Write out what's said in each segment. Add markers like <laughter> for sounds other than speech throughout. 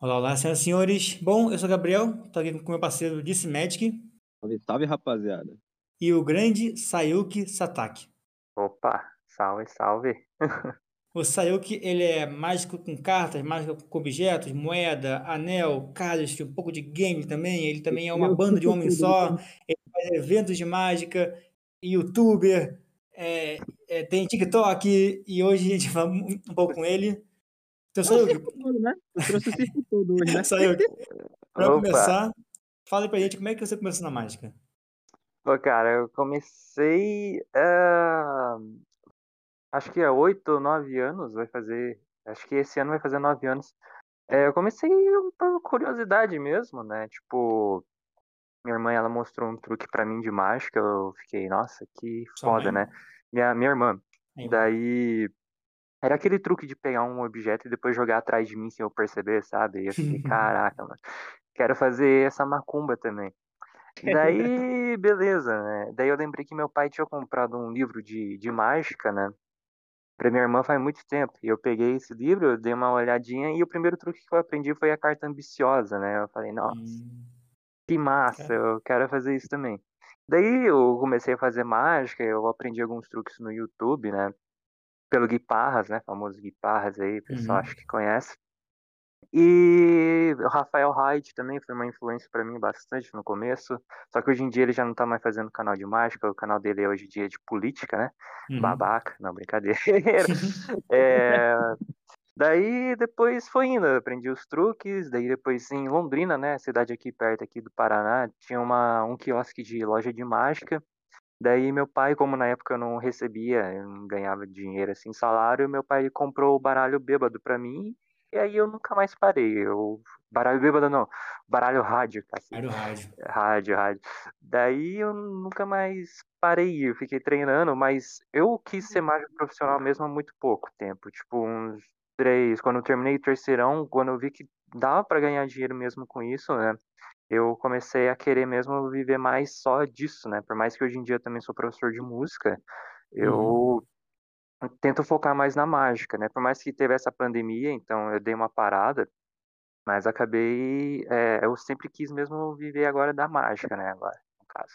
Olá, olá, senhoras e senhores. Bom, eu sou o Gabriel, estou aqui com o meu parceiro Disse Magic Salve, salve, rapaziada. e o grande Sayuki Satake. Opa, salve, salve. <laughs> O Sayuki, ele é mágico com cartas, mágico com objetos, moeda, anel, cards, um pouco de game também. Ele também é uma banda de homem só. Ele faz eventos de mágica, youtuber, é, é, tem TikTok e hoje a gente vai um pouco com ele. Então, o Sayuki, circo todo, né? Eu trouxe o circo todo hoje, né? Sayuki, <laughs> para Opa. começar, fala aí pra gente como é que você começou na mágica. Pô, cara, eu comecei. ah, acho que é oito ou nove anos, vai fazer. Acho que esse ano vai fazer nove anos. É, eu comecei por curiosidade mesmo, né? Tipo, minha irmã ela mostrou um truque pra mim de mágica, eu fiquei, nossa, que Sua foda, mãe? né? Minha, minha irmã. Aí, Daí. Era aquele truque de pegar um objeto e depois jogar atrás de mim sem eu perceber, sabe? E eu fiquei, <laughs> caraca, mano, quero fazer essa macumba também. Daí, beleza, né? Daí eu lembrei que meu pai tinha comprado um livro de, de mágica, né? Pra minha irmã faz muito tempo. E eu peguei esse livro, eu dei uma olhadinha e o primeiro truque que eu aprendi foi a carta ambiciosa, né? Eu falei, nossa, Hum, que massa, eu quero fazer isso também. Daí eu comecei a fazer mágica, eu aprendi alguns truques no YouTube, né? Pelo Guiparras, né? Famoso Guiparras aí, o pessoal Uhum. acho que conhece. E o Rafael Hyde também foi uma influência pra mim bastante no começo. Só que hoje em dia ele já não tá mais fazendo canal de mágica, o canal dele é hoje em dia é de política, né? uhum. Babaca, não, brincadeira. É, <laughs> Daí depois foi indo, aprendi os truques, daí depois em Londrina, né, cidade aqui perto aqui do Paraná, tinha uma, um quiosque de loja de mágica. Daí meu pai, como na época eu não recebia, eu não ganhava dinheiro assim, salário, meu pai comprou o baralho bêbado pra mim, e aí eu nunca mais parei. Eu, baralho bêbado não, baralho rádio, cacete. Era o rádio. Rádio, rádio. Daí eu nunca mais parei, eu fiquei treinando, mas eu quis ser mágico profissional mesmo há muito pouco tempo, tipo uns três, quando eu terminei o terceirão, quando eu vi que dava pra ganhar dinheiro mesmo com isso, né? Eu comecei a querer mesmo viver mais só disso, né? Por mais que hoje em dia eu também sou professor de música, eu tento focar mais na mágica, né? Por mais que teve essa pandemia, então eu dei uma parada, mas acabei, é, eu sempre quis mesmo viver agora da mágica, né? Agora, no caso.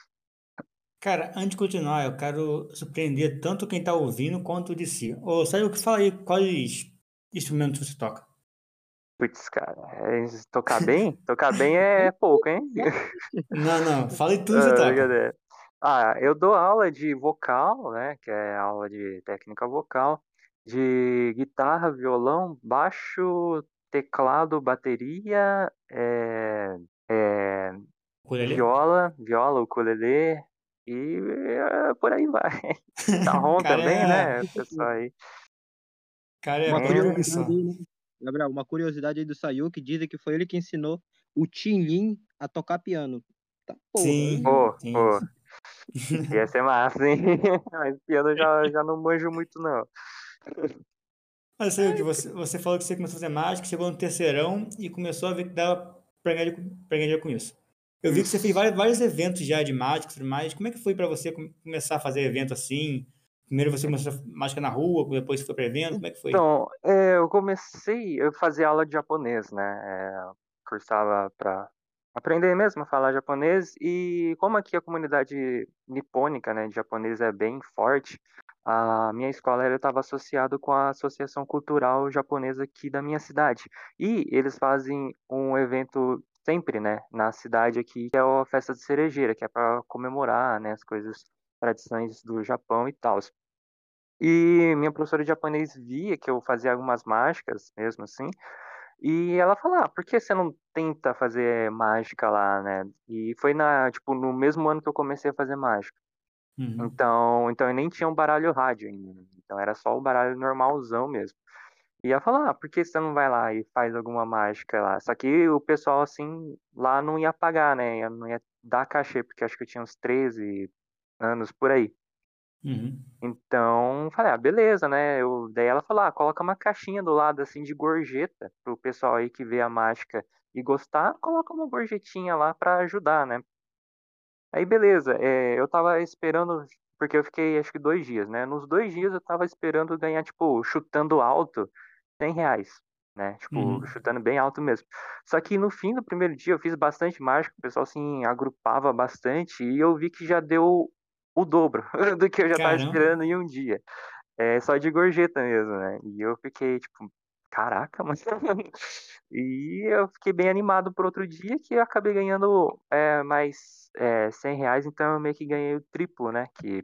Cara, antes de continuar, eu quero surpreender tanto quem tá ouvindo quanto de si. Ô, Saio, que fala aí quais instrumentos você toca? Putz, cara, é, tocar bem? Tocar bem é <laughs> pouco, hein? Não, não, fala aí tudo que você Ah. Ah, eu dou aula de vocal, né? Que é aula de técnica vocal, de guitarra, violão, baixo, teclado, bateria, é, é, viola, viola, ukulele e é, por aí vai. <laughs> Tarrom Cara, também, é- né? Pessoal aí. Cara, é Uma É. curiosidade né? Gabriel, uma curiosidade aí do Sayuki, dizem que foi ele que ensinou o Tinlin a tocar piano. Tá porra. Sim? Pô, sim. pô, <laughs> ia ser massa, hein? <laughs> Mas piano eu já, já não manjo muito, não. Mas que você, você falou que você começou a fazer mágica, chegou no terceirão e começou a ver que dava pra ganhar, pra ganhar com isso. Eu vi que você fez vários, vários eventos já de mágica e tudo mais. Como é que foi pra você come- começar a fazer evento assim? Primeiro você começou a mágica na rua, depois foi pra evento, como é que foi? Então, é, eu comecei, eu fazia aula de japonês, né? É, cursava para aprender mesmo a falar japonês e como aqui a comunidade nipônica, né, de japonês é bem forte, a minha escola estava associado com a Associação Cultural Japonesa aqui da minha cidade. E eles fazem um evento sempre, né, na cidade aqui, que é a festa de cerejeira, que é para comemorar, né, as coisas, tradições do Japão e tal. E minha professora de japonês via que eu fazia algumas mágicas, mesmo assim, e ela falou, ah, por que você não tenta fazer mágica lá, né? E foi na, tipo, no mesmo ano que eu comecei a fazer mágica. Uhum. Então, então eu nem tinha um baralho rádio ainda, né? Então era só o baralho normalzão mesmo. E ela falou, ah, por que você não vai lá e faz alguma mágica lá? Só que o pessoal, assim, lá não ia pagar, né? Eu Não ia dar cachê, porque acho que eu tinha uns 13 anos por aí. Uhum. Então, falei, ah, beleza, né? Eu, daí ela falou, ah, coloca uma caixinha do lado, assim, de gorjeta, pro pessoal aí que vê a mágica e gostar, coloca uma gorjetinha lá pra ajudar, né? Aí, beleza, é, eu tava esperando, porque eu fiquei, acho que dois dias, né? Nos dois dias eu tava esperando ganhar, tipo, chutando alto, 100 reais. né? Tipo, Uhum. chutando bem alto mesmo. Só que no fim do primeiro dia eu fiz bastante mágica, o pessoal assim agrupava bastante e eu vi que já deu o dobro <laughs> do que eu já tava Caramba. esperando em um dia. É só de gorjeta mesmo, né? E eu fiquei tipo, caraca, mas <laughs> e eu fiquei bem animado pro outro dia que eu acabei ganhando é, mais é, 100 reais, então eu meio que ganhei o triplo, né? Que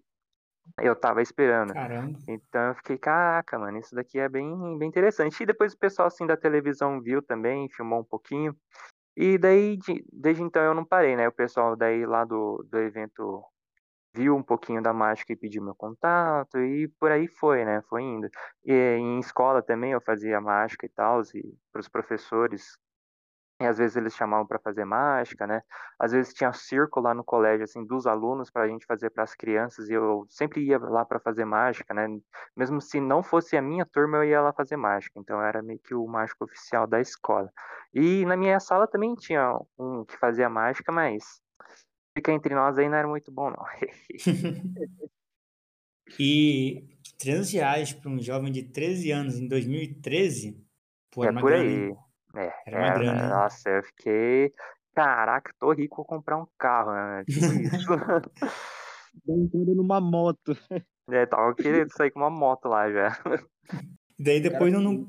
eu tava esperando. Caramba. Então eu fiquei, caraca, mano, isso daqui é bem, bem interessante. E depois o pessoal assim da televisão viu também, filmou um pouquinho. E daí, de- desde então eu não parei, né? O pessoal daí lá do, do evento viu um pouquinho da mágica e pediu meu contato, e por aí foi, né? Foi indo. E em escola também eu fazia mágica e tal, e para os professores e às vezes eles chamavam para fazer mágica, né? Às vezes tinha circo lá no colégio, assim, dos alunos para a gente fazer para as crianças, e eu sempre ia lá para fazer mágica, né? Mesmo se não fosse a minha turma, eu ia lá fazer mágica. Então era meio que o mágico oficial da escola. E na minha sala também tinha um que fazia mágica, mas fica entre nós aí não era muito bom, não. <laughs> E 300 reais para um jovem de 13 anos em 2013, pô, era É uma por grana, aí. É, Era uma era, grana, hein? nossa, eu fiquei. Caraca, tô rico, vou comprar um carro, né? <laughs> Tipo isso. <laughs> Brincando numa moto. É, tava querendo sair com uma moto lá já. E daí depois não, não,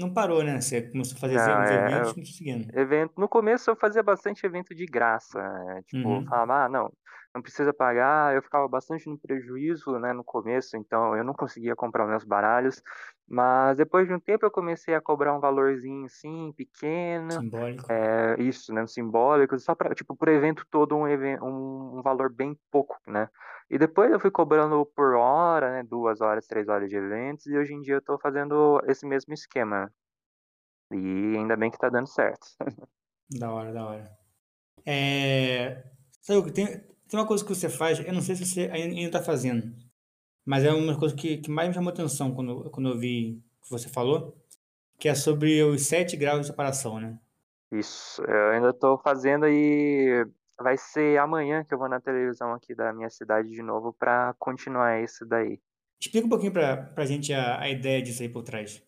não parou, né? Você começou a fazer Não, os é, eventos e seguindo. evento. No começo eu fazia bastante evento de graça, né? Tipo, Uhum. falava, ah, não, não precisa pagar. Eu ficava bastante no prejuízo, né, no começo, então eu não conseguia comprar meus baralhos. Mas depois de um tempo eu comecei a cobrar um valorzinho assim, pequeno. Simbólico. É, isso, né, simbólico, só para, tipo, pro evento todo um, um, um valor bem pouco, né? E depois eu fui cobrando por hora, né, duas horas, três horas de eventos, e hoje em dia eu tô fazendo esse mesmo esquema. E ainda bem que tá dando certo. Da hora, da hora. É... Sabe, tem, tem uma coisa que você faz, eu não sei se você ainda ainda tá fazendo, mas é uma coisa que, que mais me chamou atenção quando, quando eu vi que você falou, que é sobre os 7 graus de separação, né? Isso, eu ainda tô fazendo e vai ser amanhã que eu vou na televisão aqui da minha cidade de novo pra continuar isso daí. Explica um pouquinho pra, pra gente a, a ideia disso aí por trás.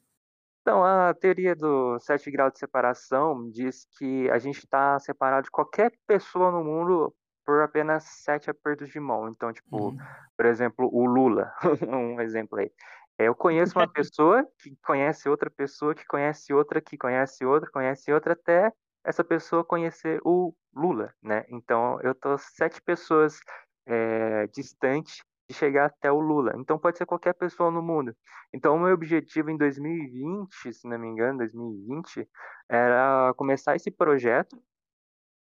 Então, a teoria do sete graus de separação diz que a gente está separado de qualquer pessoa no mundo por apenas sete apertos de mão. Então, tipo, Uhum. por exemplo, o Lula, <laughs> um exemplo aí. É, Eu conheço uma <laughs> pessoa que conhece outra pessoa, que conhece outra, que conhece outra, conhece outra, até essa pessoa conhecer o Lula, né? Então, eu tô sete pessoas é, distante de chegar até o Lula. Então, pode ser qualquer pessoa no mundo. Então, o meu objetivo em 2020, se não me engano, 2020, era começar esse projeto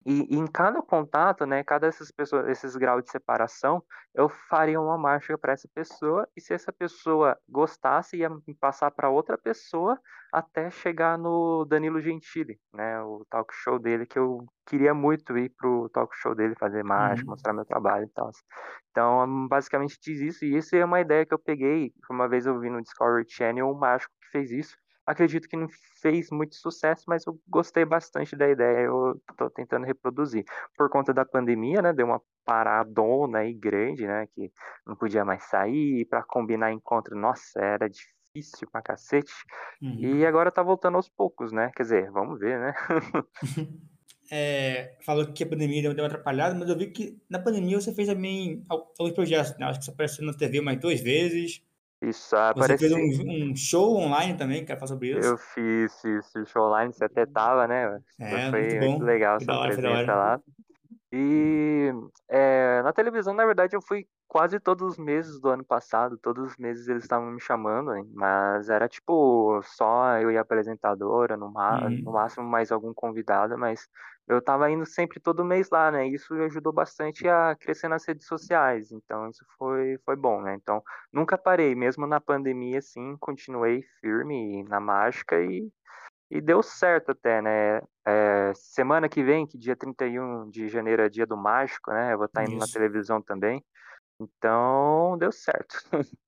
e, em cada contato, né, cada essas pessoas, esses graus de separação, eu faria uma marcha para essa pessoa e se essa pessoa gostasse, ia passar para outra pessoa até chegar no Danilo Gentili, né, o talk show dele que eu queria muito ir pro talk show dele fazer mágica, Uhum. mostrar meu trabalho e tal. Então, basicamente diz isso e isso é uma ideia que eu peguei, uma vez eu vi no Discovery Channel um mágico que fez isso. Acredito que não fez muito sucesso, mas eu gostei bastante da ideia. Eu tô tentando reproduzir. Por conta da pandemia, né? Deu uma paradona aí grande, né? Que não podia mais sair para combinar encontro. Nossa, era difícil pra cacete. Uhum. E agora tá voltando aos poucos, né? Quer dizer, vamos ver, né? <laughs> <laughs> É, falou que a pandemia deu uma atrapalhada, mas eu vi que na pandemia você fez também al- alguns projetos, né? Acho que você apareceu na TV umas duas vezes. Isso, ah, Você fez um, um show online também, quero falar sobre isso. Eu fiz isso, show online, você até tava, né? É, Foi muito bom. legal Foi da sua hora, foi da presença hora. lá. E é, na televisão, na verdade, eu fui quase todos os meses do ano passado. Todos os meses eles estavam me chamando, hein, mas era tipo só eu e a apresentadora, no, ma- no Uhum. máximo mais algum convidado, mas eu tava indo sempre todo mês lá, né? Isso ajudou bastante a crescer nas redes sociais, então isso foi, foi bom, né? Então nunca parei, mesmo na pandemia, assim, continuei firme na mágica e e deu certo até, né? É, semana que vem, que dia 31 de janeiro é dia do mágico, né? Eu vou estar indo na Isso. televisão também. Então, deu certo. <laughs>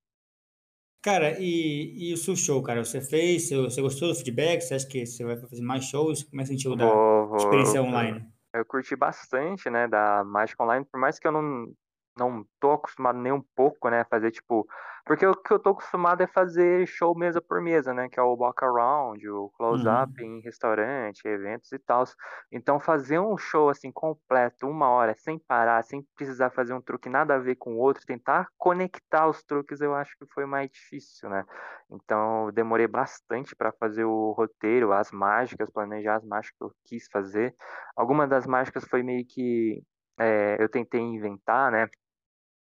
Cara, e, e o seu show, cara? Você fez? Você, gostou do feedback? Você acha que você vai fazer mais shows? Como é que sentiu da Vou, vou, experiência eu, online? eu curti bastante, né, da Mágica Online, por mais que eu não, não tô acostumado nem um pouco, né, fazer tipo, porque o que eu tô acostumado é fazer show mesa por mesa, né, que é o walk around, o close up Uhum. em restaurante, eventos e tal. Então fazer um show assim completo, uma hora, sem parar, sem precisar fazer um truque nada a ver com o outro, tentar conectar os truques, eu acho que foi mais difícil, né? Então eu demorei bastante para fazer o roteiro, as mágicas, planejar as mágicas que eu quis fazer. Alguma das mágicas foi meio que é, eu tentei inventar, né?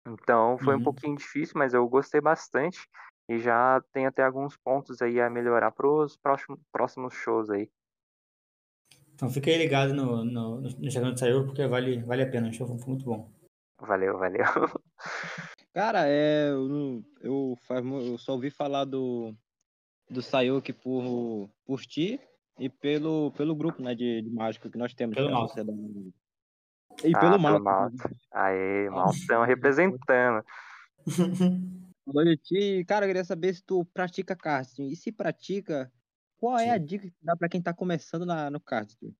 Então foi um Uhum. pouquinho difícil, mas eu gostei bastante e já tem até alguns pontos aí a melhorar para os próximos, próximos shows aí. Então fica aí ligado no, no, no Instagram do Sayur, porque vale, vale a pena. O show foi muito bom. Valeu, valeu. <laughs> Cara, é, eu, eu, eu só ouvi falar do, do Sayuki por, por ti e pelo, pelo grupo né, de, de mágico que nós temos, Pelo que é a mal. sociedade. E Ah, pelo pelo mal. Malta. Aê, Maltão representando. <laughs> Ti, cara, eu queria saber se tu pratica casting. E se pratica, qual é a dica que dá pra quem tá começando na, no casting?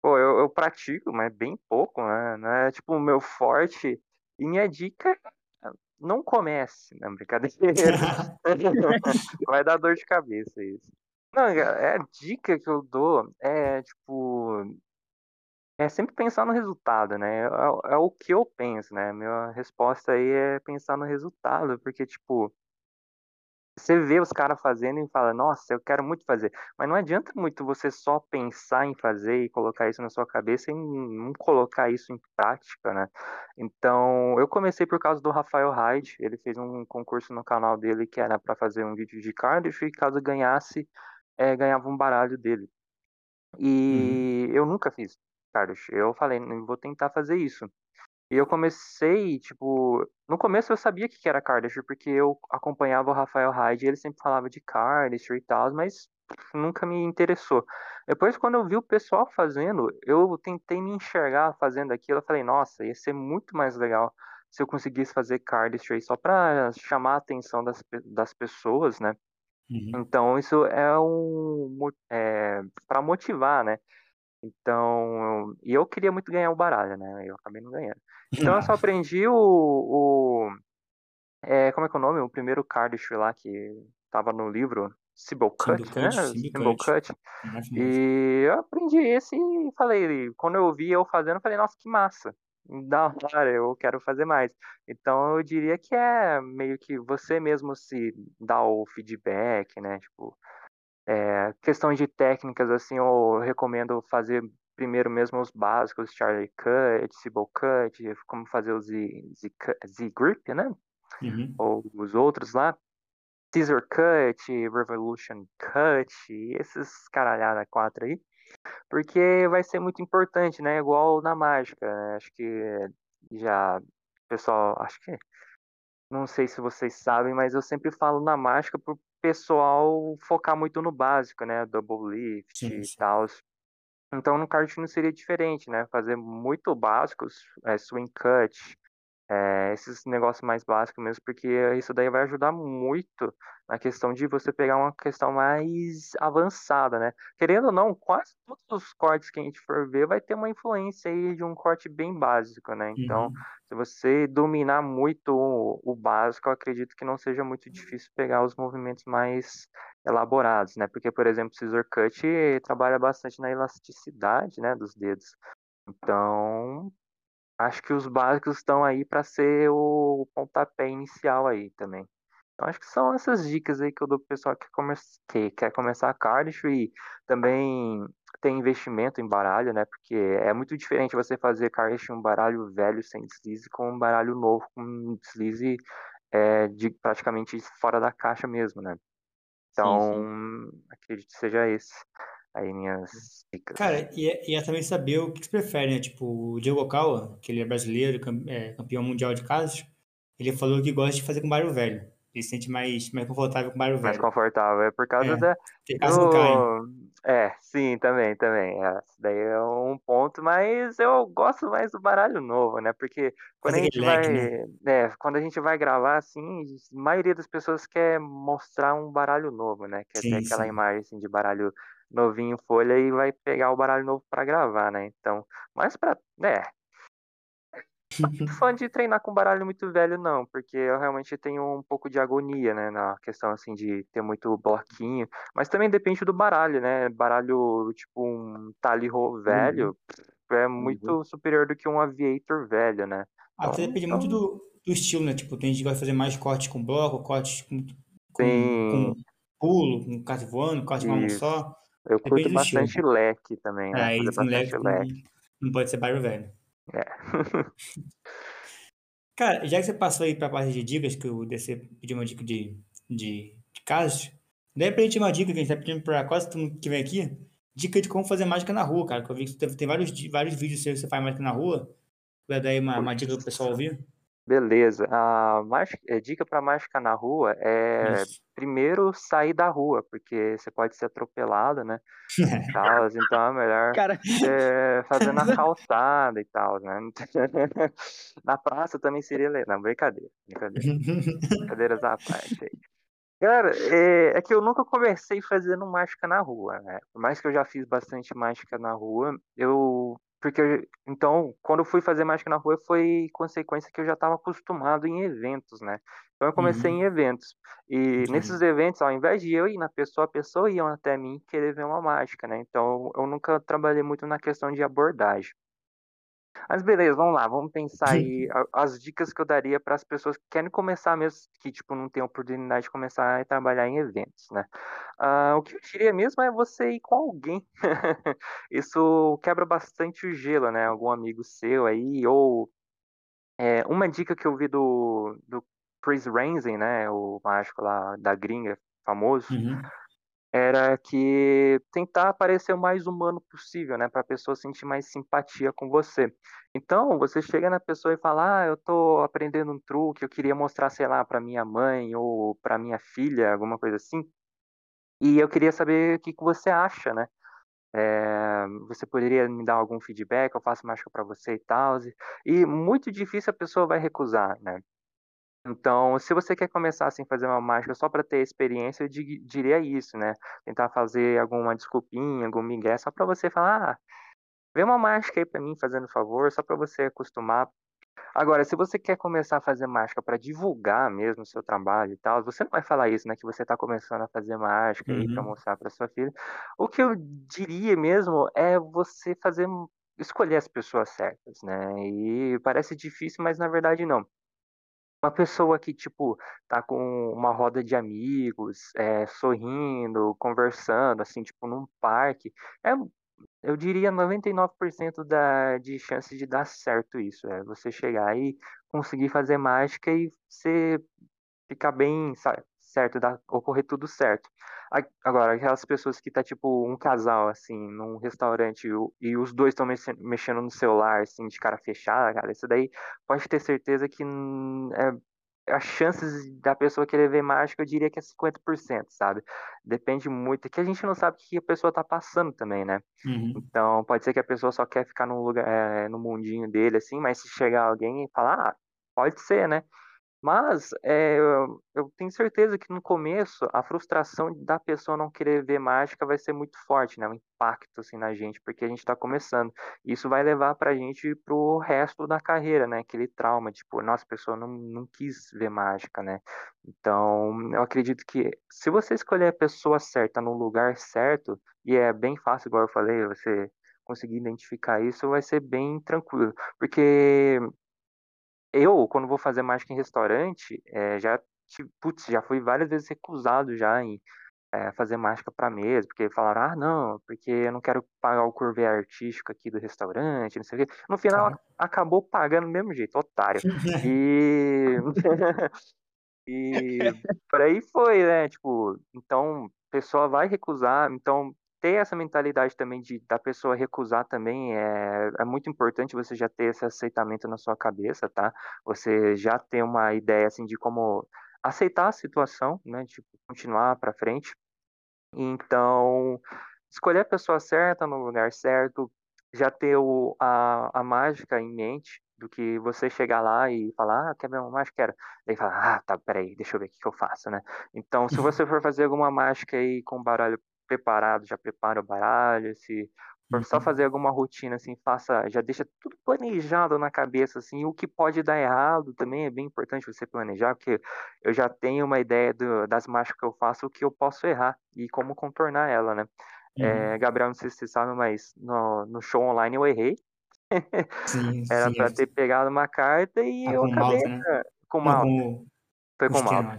Pô, eu, eu pratico, mas bem pouco, né? É tipo o meu forte. E minha dica não comece, não, <laughs> brincadeira. <laughs> Vai dar dor de cabeça isso. Não, é a dica que eu dou é tipo. É sempre pensar no resultado, né? É, é o que eu penso, né? Minha resposta aí é pensar no resultado, porque, tipo, você vê os caras fazendo e fala, nossa, eu quero muito fazer. Mas não adianta muito você só pensar em fazer e colocar isso na sua cabeça e não colocar isso em prática, né? Então, eu comecei por causa do Rafael Hyde. Ele fez um concurso no canal dele que era para fazer um vídeo de Cardiff e caso ganhasse, é, ganhava um baralho dele. Uhum. E eu nunca fiz Cardiff. Eu falei, "Não vou tentar fazer isso. E eu comecei, tipo, no começo eu sabia que era Kardashev, porque eu acompanhava o Rafael Hyde e ele sempre falava de Kardashev e tal, mas nunca me interessou. Depois, quando eu vi o pessoal fazendo, eu tentei me enxergar fazendo aquilo, eu falei, nossa, ia ser muito mais legal se eu conseguisse fazer Kardashev só para chamar a atenção das, das pessoas, né? Uhum. Então, isso é um, é, para motivar, né? Então, e eu queria muito ganhar o baralho, né? Eu acabei não ganhando. Então eu só <laughs> aprendi o, o é, como é que é o nome? O primeiro Cardiff lá que tava no livro, Cut, né? Cut. Famoso. E eu aprendi esse e falei, quando eu vi eu fazendo, eu falei, nossa, que massa. Da hora, eu quero fazer mais. Então eu diria que é meio que você mesmo se dá o feedback, né? Tipo, é, questão de técnicas, assim, eu recomendo fazer primeiro mesmo os básicos, Charlie Cut, Sybil Cut, como fazer o Z, Z, Z Grip, né? Uhum. Ou os outros lá. Caesar Cut, Revolution Cut, esses caralhada quatro aí. Porque vai ser muito importante, né? Igual na mágica, né? Acho que já, pessoal, acho que não sei se vocês sabem, mas eu sempre falo na mágica pro pessoal focar muito no básico, né? Double lift Sim, e sim. tal. Então no kart não seria diferente, né? Fazer muito básicos, é, swing cut, é, esses negócios mais básicos mesmo, porque isso daí vai ajudar muito na questão de você pegar uma questão mais avançada, né? Querendo ou não, quase todos os cortes que a gente for ver vai ter uma influência aí de um corte bem básico, né? Então, Uhum. se você dominar muito o, o básico, eu acredito que não seja muito difícil pegar os movimentos mais elaborados, né? Porque, por exemplo, o scissor cut trabalha bastante na elasticidade, né, dos dedos. Então, acho que os básicos estão aí para ser o pontapé inicial aí também. Então, acho que são essas dicas aí que eu dou pro pessoal que, come... que quer começar a Cardiff e também tem investimento em baralho, né? Porque é muito diferente você fazer Cardiff um baralho velho sem deslize com um baralho novo com deslize é, de praticamente fora da caixa mesmo, né? Sim, sim. Então, acredito que seja esse aí minhas dicas. Cara, e é, e é também saber o que você prefere, né? Tipo, o Diego Okawa, que ele é brasileiro, é, campeão mundial de casas, ele falou que gosta de fazer com baralho velho. Ele se sente mais, mais confortável com baralho mais velho. confortável. É por causa É, da. porque casa não cai. do- É, sim, também, também. É, Isso daí é um ponto, mas eu gosto mais do baralho novo, né? Porque quando a gente vai. leque, né? É, quando a gente vai gravar, assim, a maioria das pessoas quer mostrar um baralho novo, né? Quer ter Sim, aquela sim. imagem assim, de baralho novinho em folha e vai pegar o baralho novo pra gravar, né? Então, mas pra. É, <laughs> fã de treinar com baralho muito velho, não, porque eu realmente tenho um pouco de agonia, né, na questão, assim, de ter muito bloquinho, mas também depende do baralho, né, baralho, tipo, um Taliho velho Uhum. é muito superior do que um Aviator velho, né. Ah, você Então depende muito então do, do estilo, né? Tipo, tem gente que de fazer mais cortes com bloco, cortes com, com, com pulo, com corte voando, corte com uma só. Eu Depende curto do estilo. bastante leque também, né, É, fazer isso não bastante leva, leque. não pode ser barulho velho. É. <laughs> Cara, já que você passou aí pra parte de dicas, que o DC pediu uma dica de, de, de casos, daí pra gente uma dica que a gente tá pedindo pra quase todo mundo que vem aqui, dica de como fazer mágica na rua, cara. Que eu vi que tem, tem vários, vários vídeos seus que você faz mágica na rua. Vai dar aí uma, uma dica pro pessoal ouvir? Beleza. A mágica, é, dica para mágica na rua é Isso. primeiro sair da rua, porque você pode ser atropelado, né? <laughs> tal, então é melhor Cara, é, fazer na <laughs> calçada e tal, né? <laughs> Na praça também seria legal. Não, brincadeira, brincadeira. Brincadeiras à parte aí. Cara, é, é que eu nunca comecei fazendo mágica na rua, né? Por mais que eu já fiz bastante mágica na rua, eu. Porque, eu- então, quando eu fui fazer mágica na rua, foi consequência que eu já estava acostumado em eventos, né? Então, eu comecei Uhum. em eventos. E Entendi. nesses eventos, ao invés de eu ir na pessoa, a pessoa ia até mim querer ver uma mágica, né? Então, eu nunca trabalhei muito na questão de abordagem. Mas beleza, vamos lá, vamos pensar aí as dicas que eu daria para as pessoas que querem começar mesmo, que tipo não tem oportunidade de começar a trabalhar em eventos, né? Ah, o que eu diria mesmo é você ir com alguém. <laughs> Isso quebra bastante o gelo, né? Algum amigo seu aí, ou é, uma dica que eu vi do, do Chris Ramsey, né? O mágico lá da gringa, famoso Uhum. Era que tentar parecer o mais humano possível, né, para a pessoa sentir mais simpatia com você. Então, você chega na pessoa e fala: "Ah, eu tô aprendendo um truque, eu queria mostrar, sei lá, para minha mãe ou para minha filha", alguma coisa assim. E eu queria saber o que que você acha, né? Eh, você poderia me dar algum feedback? Eu faço mágica para você e tal. E muito difícil a pessoa vai recusar, né? Então, se você quer começar assim fazer uma mágica só para ter experiência, eu di- diria isso, né? Tentar fazer alguma desculpinha, algum migué, só para você falar, ah, vê uma mágica aí para mim, fazendo favor, só para você acostumar. Agora, se você quer começar a fazer mágica para divulgar mesmo o seu trabalho e tal, você não vai falar isso, né? Que você está começando a fazer mágica aí para Uhum. mostrar para sua filha. O que eu diria mesmo é você fazer escolher as pessoas certas, né? E parece difícil, mas na verdade não. Uma pessoa que, tipo, tá com uma roda de amigos, eh, sorrindo, conversando, assim, tipo, num parque, é, eu diria 99% da, de chance de dar certo isso. É você chegar e conseguir fazer mágica e você ficar bem, sa- certo, dar, ocorrer tudo certo. Agora, aquelas pessoas que tá, tipo, um casal, assim, num restaurante e, os dois estão mexendo no celular, assim, de cara fechada, cara, isso daí pode ter certeza que é as chances da pessoa querer ver mágica, eu diria que é 50%, sabe? Depende muito, que a gente não sabe o que a pessoa tá passando também, né? Uhum. Então, pode ser que a pessoa só quer ficar num lugar, é, no mundinho dele, assim, mas se chegar alguém e falar, ah, pode ser, né? Mas é, eu, tenho certeza que no começo a frustração da pessoa não querer ver mágica vai ser muito forte, né? O impacto assim na gente, porque a gente está começando. Isso vai levar para a gente pro resto da carreira, né? Aquele trauma, tipo, nossa, a pessoa não, não quis ver mágica, né? Então, eu acredito que se você escolher a pessoa certa no lugar certo, e é bem fácil, igual eu falei, você conseguir identificar isso, vai ser bem tranquilo, porque eu, quando vou fazer mágica em restaurante, eh, já, putz, já fui várias vezes recusado já em eh, fazer mágica para mesa, porque falaram, ah, não, porque eu não quero pagar o curvê artístico aqui do restaurante, não sei o quê. No final, Claro. ac- acabou pagando do mesmo jeito, otário. E <laughs> e <laughs> por aí foi, né? Tipo, então a pessoa vai recusar, então ter essa mentalidade também de da pessoa recusar também é, é muito importante você já ter esse aceitamento na sua cabeça, tá? Você já ter uma ideia assim de como aceitar a situação, né? Tipo, continuar para frente. Então, escolher a pessoa certa no lugar certo, já ter o, a, a mágica em mente do que você chegar lá e falar, ah, quer ver uma mágica? Quero. Daí fala, ah, tá, peraí, deixa eu ver o que, que eu faço, né? Então, se você <laughs> for fazer alguma mágica aí com baralho preparado, já prepara o baralho, se só Uhum. fazer alguma rotina, assim, faça, já deixa tudo planejado na cabeça, assim, o que pode dar errado também é bem importante você planejar, porque eu já tenho uma ideia do- das mágicas que eu faço, o que eu posso errar e como contornar ela, né? Uhum. É, Gabriel, não sei se você sabe, mas no, no show online eu errei. Sim, <laughs> Era é- ter pegado uma carta e Ah, eu acabei Malta, né? com Não, Malta. com o, Foi com Malta.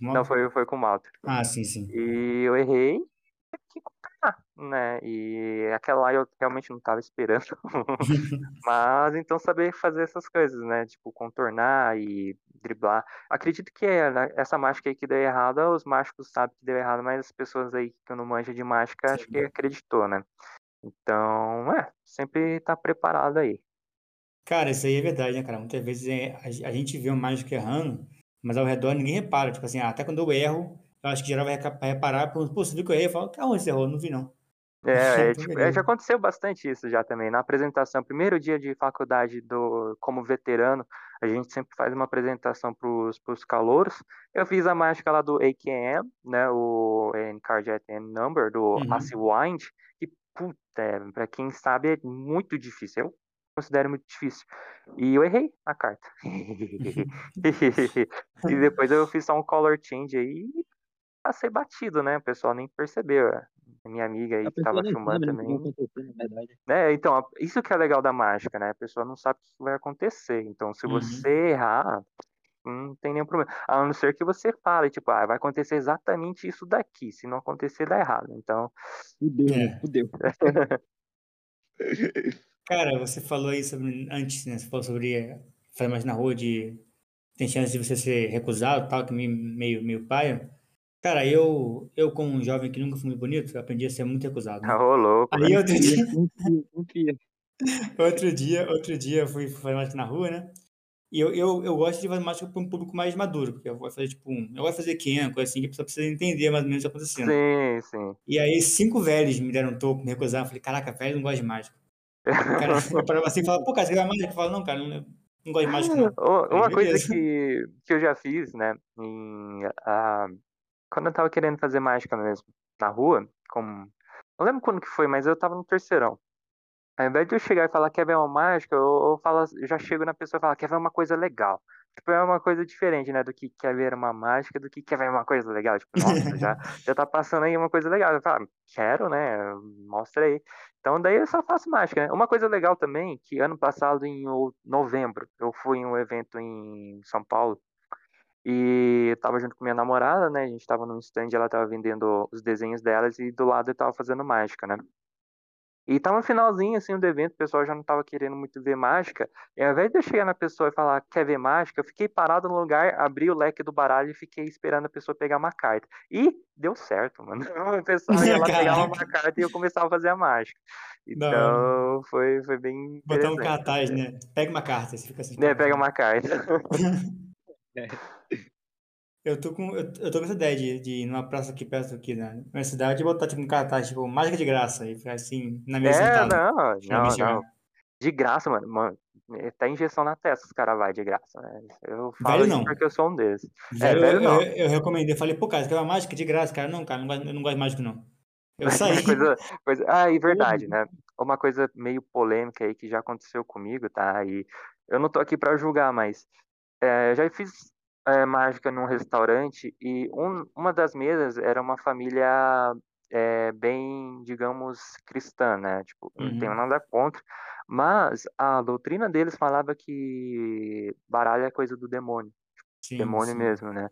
Não, foi, foi com Malta. Ah, sim, sim. E eu errei, contornar, né? E aquela lá eu realmente não estava esperando. <laughs> Mas então saber fazer essas coisas, né? Tipo, contornar e driblar. Acredito que é, né, essa mágica aí que deu errado, os mágicos sabem que deu errado, mas as pessoas aí que não manjam de mágica, acho que acreditou, né? Então, é, sempre tá preparado aí. Cara, isso aí é verdade, né, cara? Muitas vezes é, a, a gente vê um mágico errando, mas ao redor ninguém repara. Tipo assim, ah, até quando eu erro, eu acho que geral vai reparar, pô, você viu que eu errei? Eu falo, aonde você errou? Não vi, não. É, <laughs> é, tipo, é, já aconteceu bastante isso já também. Na apresentação, primeiro dia de faculdade do como veterano, a gente sempre faz uma apresentação pros, calouros. Eu fiz a mágica lá do AKM, né, o N Number, do Uhum. Wind, e puta, é, pra quem sabe é muito difícil. Eu considero muito difícil. E eu errei a carta. <laughs> <laughs> E depois eu fiz só um color change aí e passei batido, né? O pessoal nem percebeu. A minha amiga aí A que tava filmando sabe né, também. É, então, isso que é legal da mágica, né? A pessoa não sabe o que vai acontecer. Então, se Uhum. você errar, não tem nenhum problema. A não ser que você fale, tipo, ah, vai acontecer exatamente isso daqui. Se não acontecer, dá errado. Então, Fudeu, É. Fudeu. <laughs> Cara, você falou aí sobre, antes, né? Você falou sobre eh, fazer mais na rua de. Tem chance de você ser recusado, tal, que meio, meio, meio paia. Cara, eu, eu como um jovem que nunca fui muito bonito, eu aprendi a ser muito recusado, né? ô louco. Aí outro dia, <laughs> <laughs> outro dia, outro dia eu fui fazer mágica na rua, né? E eu, eu, eu gosto de fazer mágica para um público mais maduro, porque eu vou fazer tipo um. Eu vou fazer 500, coisa assim, que a pessoa precisa entender mais ou menos o que tá acontecendo. Sim, sim. E aí, cinco velhos me deram um topo, me recusaram. Eu falei, caraca, velho, não gosto de mágica. Cara, eu parava assim e falava, pô, cara, você quer mágica? Eu falava, não, cara, não, não gosto de mágica, não. Uma coisa beleza. que, que eu já fiz, né? Em, ah, quando eu tava querendo fazer mágica mesmo, na rua, como. Não lembro quando que foi, mas eu tava no terceirão. Ao invés de eu chegar e falar quer ver uma mágica, eu, eu, falo, eu já chego na pessoa e falo, quer ver uma coisa legal. Tipo, é uma coisa diferente, né? Do que quer ver uma mágica, do que quer ver uma coisa legal. Tipo, nossa, já, <laughs> já tá passando aí uma coisa legal. Eu falo, "Ah, quero, né? Mostra aí. Então, daí eu só faço mágica, né? Uma coisa legal também, que ano passado, em novembro, eu fui em um evento em São Paulo. E eu tava junto com minha namorada, né? A gente tava num stand, ela tava vendendo os desenhos delas e do lado eu tava fazendo mágica, né? E tava no finalzinho, assim, do evento, o pessoal já não tava querendo muito ver mágica. E ao invés de eu chegar na pessoa e falar, quer ver mágica, eu fiquei parado no lugar, abri o leque do baralho e fiquei esperando a pessoa pegar uma carta. E deu certo, <laughs> mano. A pessoa ia lá, pegava uma carta e eu começava a fazer a mágica. Então, foi, foi bem Botar um cartaz, né? Pega uma carta, você fica assim. É, pega uma carta. <laughs> <laughs> Eu tô com, eu, eu tô com essa ideia de, de ir numa praça aqui perto aqui na minha cidade e botar tipo um cartaz, tipo, mágica de graça, e ficar assim, na mesa É, sentado. não, não, chegar. não. De graça, mano. Mano, é, tá injeção na testa, os caras vai de graça, né? Eu falo Velho isso não. porque eu sou um desses. Velho, velho eu, não. eu, eu recomendei, falei, pô, cara, você quer uma mágica de graça? Cara, não, cara, não gosto, eu não gosto de mágico, não. Eu <laughs> saí. coisa, coisa... Ah, e verdade, né? Uma coisa meio polêmica aí que já aconteceu comigo, tá? E eu não tô aqui pra julgar, mas é, já fiz é, mágica num restaurante e um, uma das mesas era uma família é, bem, digamos, cristã, né? Tipo, não tenho Uhum. nada contra, mas a doutrina deles falava que baralho é coisa do demônio, Sim, demônio sim. mesmo, né?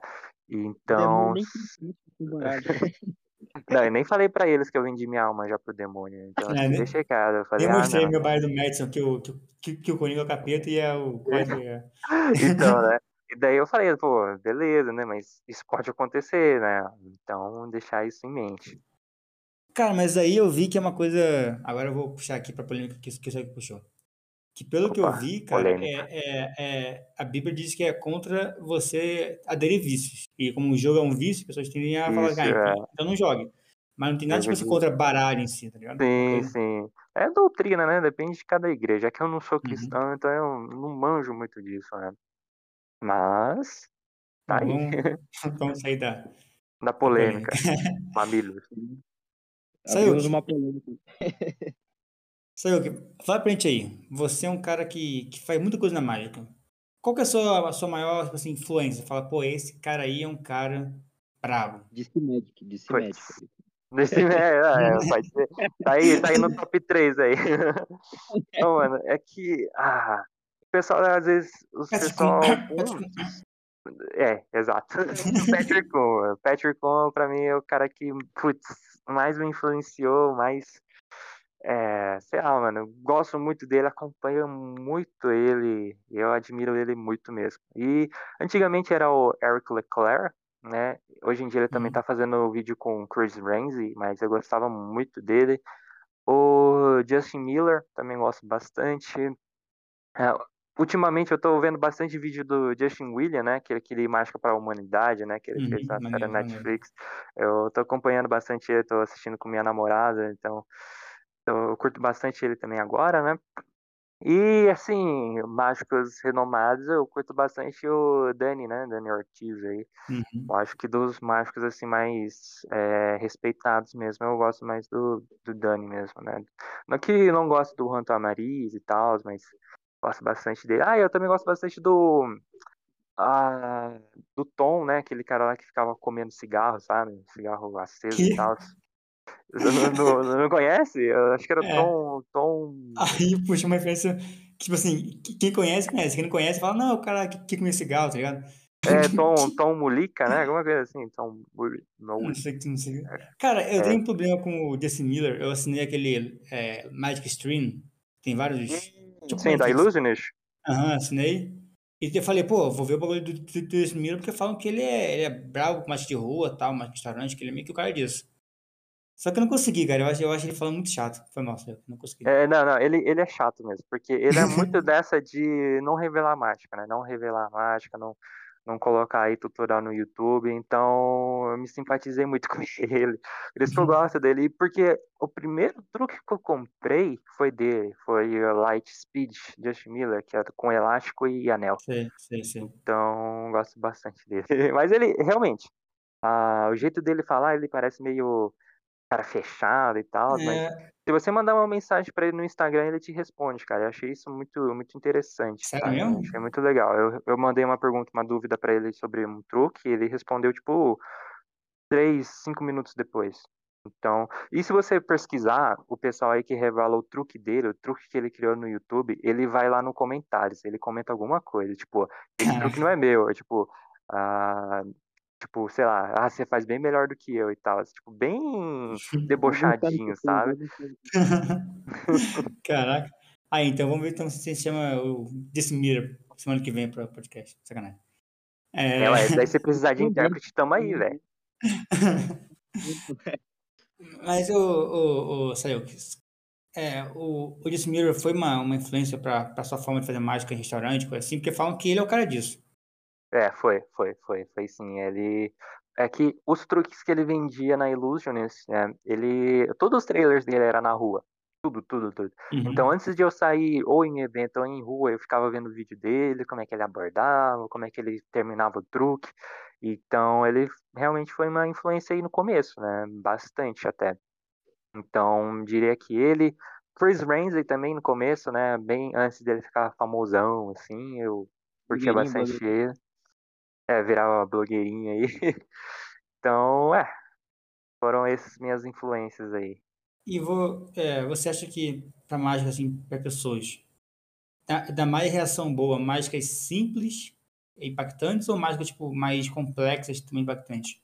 Demônio Então, <laughs> <laughs> não, eu nem falei pra eles que eu vendi minha alma já pro demônio, então É, assim, né? deixei cara, eu falei, Nem ah, mostrei não. meu bairro do Madison, que o, que, o- que, que o Coringa é o capeta e é o. É. <laughs> Então, né? <laughs> E daí eu falei, pô, beleza, né? Mas isso pode acontecer, né? Então, deixar isso em mente. Cara, mas aí eu vi que é uma coisa. Agora eu vou puxar aqui pra polêmica que, que você puxou. Que pelo que eu Opa, vi, cara, é, é, é, a Bíblia diz que é contra você aderir vícios. E como o jogo é um vício, as pessoas tendem a falar, Isso, ah, é. então, então não jogue. Mas não tem nada tipo assim contra baralho em si, tá ligado? Sim, Porque- sim. É doutrina, né? Depende de cada igreja. É que eu não sou Uhum. cristão, então eu não manjo muito disso, né? Mas, tá aí, Vamos, <laughs> <laughs> vamos sair da, da polêmica. polêmica. Mamilos. Saiu. Abrimos uma polêmica. <laughs> O que? Fala pra gente aí. Você é um cara que, que faz muita coisa na mágica. Qual que é a sua, a sua maior tipo assim, influência? Fala, pô, esse cara aí é um cara brabo. Disse Magic, disse Putz. Magic. Nesse, é, é, pode ser. Tá aí, tá aí no top 3 aí. <laughs> Não, mano, é que. Ah, o pessoal, às vezes, os Patrick pessoal. É, exato. <laughs> Patrick Cum. Patrick Cum, pra mim, é o cara que, putz, mais me influenciou, mais. É, sei lá, mano, eu gosto muito dele, acompanho muito ele, eu admiro ele muito mesmo. E antigamente era o Eric Leclerc, né? Hoje em dia ele também Uhum. tá fazendo vídeo com o Chris Ramsey, mas eu gostava muito dele. O Justin Miller, também gosto bastante. É, ultimamente eu tô vendo bastante vídeo do Justin William, né? Que aquele Mágica para a Humanidade, né? Que ele Uhum, fez na maneiro. Netflix. Eu tô acompanhando bastante ele, tô assistindo com minha namorada, então eu curto bastante ele também agora, né? E assim, mágicos renomados, eu curto bastante o Dani, né? Dani Ortiz aí. Uhum. Eu acho que dos mágicos assim mais é, respeitados mesmo, eu gosto mais do, do Dani mesmo, né? Não que não gosto do Ranto Amariz e tal, mas gosto bastante dele. Ah, eu também gosto bastante do ah, do Tom, né? Aquele cara lá que ficava comendo cigarro, sabe? Cigarro aceso Que? e tal. Você não, não, <laughs> não conhece? Eu acho que era É. Tom, Tom. Aí puxa uma referência que, tipo assim, que- quem conhece, conhece. Quem não conhece, fala, não, o cara que, que comia cigarro, tá ligado? É, <laughs> Tom, Tom Mulica, né? Alguma coisa assim, Tom Muli- Não sei, não sei. Cara, eu É. tenho um problema com o Justin Miller. Eu assinei aquele é, Magic Stream. Tem vários. Tipo Sim, da. Illusionist. Aham, assinei. E eu falei, pô, vou ver o bagulho do, do, do Justin Miller porque falam que ele é, ele é bravo com mágica de rua tal, mágica de restaurante, que ele é meio que o cara disso. Só que eu não consegui, cara. Eu acho, eu acho ele falando muito chato. Foi mal, eu não consegui. É, não, não, ele, ele é chato mesmo, porque ele é <laughs> muito dessa de não revelar mágica, né? Não revelar mágica, não, não colocar aí tutorial no YouTube, então eu me simpatizei muito <laughs> com ele. Por isso que eu gosto dele, porque o primeiro truque que eu comprei foi dele, foi o Light Speed Justin Miller, que é com elástico e anel. Sei, sei, sei. Então, gosto bastante dele. <laughs> Mas ele, realmente, ah, o jeito dele falar, ele parece meio cara fechado e tal, mas É, se você mandar uma mensagem pra ele no Instagram, ele te responde, cara. Eu achei isso muito, muito interessante, Sério? Eu mesmo? achei muito legal. Eu, eu mandei uma pergunta, uma dúvida pra ele sobre um truque, e ele respondeu, tipo, três, cinco minutos depois. Então, e se você pesquisar, o pessoal aí que revela o truque dele, o truque que ele criou no YouTube, ele vai lá no comentários, ele comenta alguma coisa, tipo, esse truque não é meu, é tipo, ah, tipo, sei lá, ah, você faz bem melhor do que eu e tal, tipo, bem <laughs> debochadinho, sabe? <laughs> Caraca. Ah, então vamos ver então se você chama o Miller semana que vem para o podcast. Sacanagem. É, Ela, daí você precisar de intérprete, tamo aí, velho. <laughs> Mas o, o, o Sayukis, é, o, o foi uma, uma influência para a sua forma de fazer mágica em restaurante, coisa assim, porque falam que ele é o cara disso. É, foi, foi, foi, foi sim. Ele é que os truques que ele vendia na Illusionist, né, ele, todos os trailers dele era na rua, tudo, tudo, tudo. Uhum. Então, antes de eu sair ou em evento ou em rua, eu ficava vendo o vídeo dele, como é que ele abordava, como é que ele terminava o truque. Então, ele realmente foi uma influência aí no começo, né? Bastante até. Então, diria que ele, Chris Ramsey também no começo, né? Bem antes dele ficar famosão, assim, eu curtia bastante ele. É, virava blogueirinha aí. <laughs> Então, é, foram essas minhas influências aí. E vou, é, você acha que para mágica, assim, para pessoas, dá, dá mais reação boa, mágicas simples e impactantes ou mágicas tipo, mais complexas também impactantes?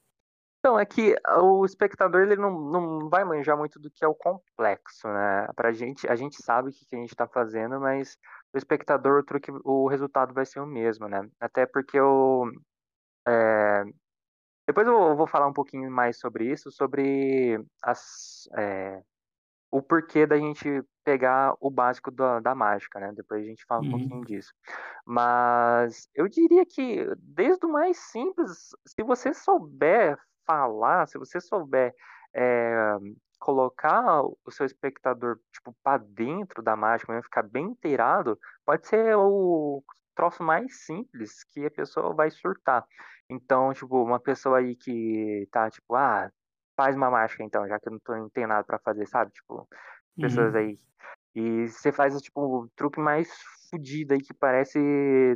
Então, é que o espectador ele não, não vai manjar muito do que é o complexo, né? Pra gente, a gente sabe o que, que a gente tá fazendo, mas o espectador, o, truque, o resultado vai ser o mesmo, né? Até porque o. é, Depois eu vou falar um pouquinho mais sobre isso, sobre as, é, o porquê da gente pegar o básico da, da mágica, né? Depois a gente fala um Uhum. pouquinho disso. Mas eu diria que desde o mais simples, se você souber falar, se você souber é, colocar o seu espectador tipo para dentro da mágica, mesmo, ficar bem inteirado, pode ser o troço mais simples que a pessoa vai surtar. Então, tipo, uma pessoa aí que tá tipo, ah, faz uma mágica então, já que eu não, tô, não tenho nada para fazer, sabe? Tipo, pessoas Uhum. aí E você faz, tipo, o truque mais fudido aí que parece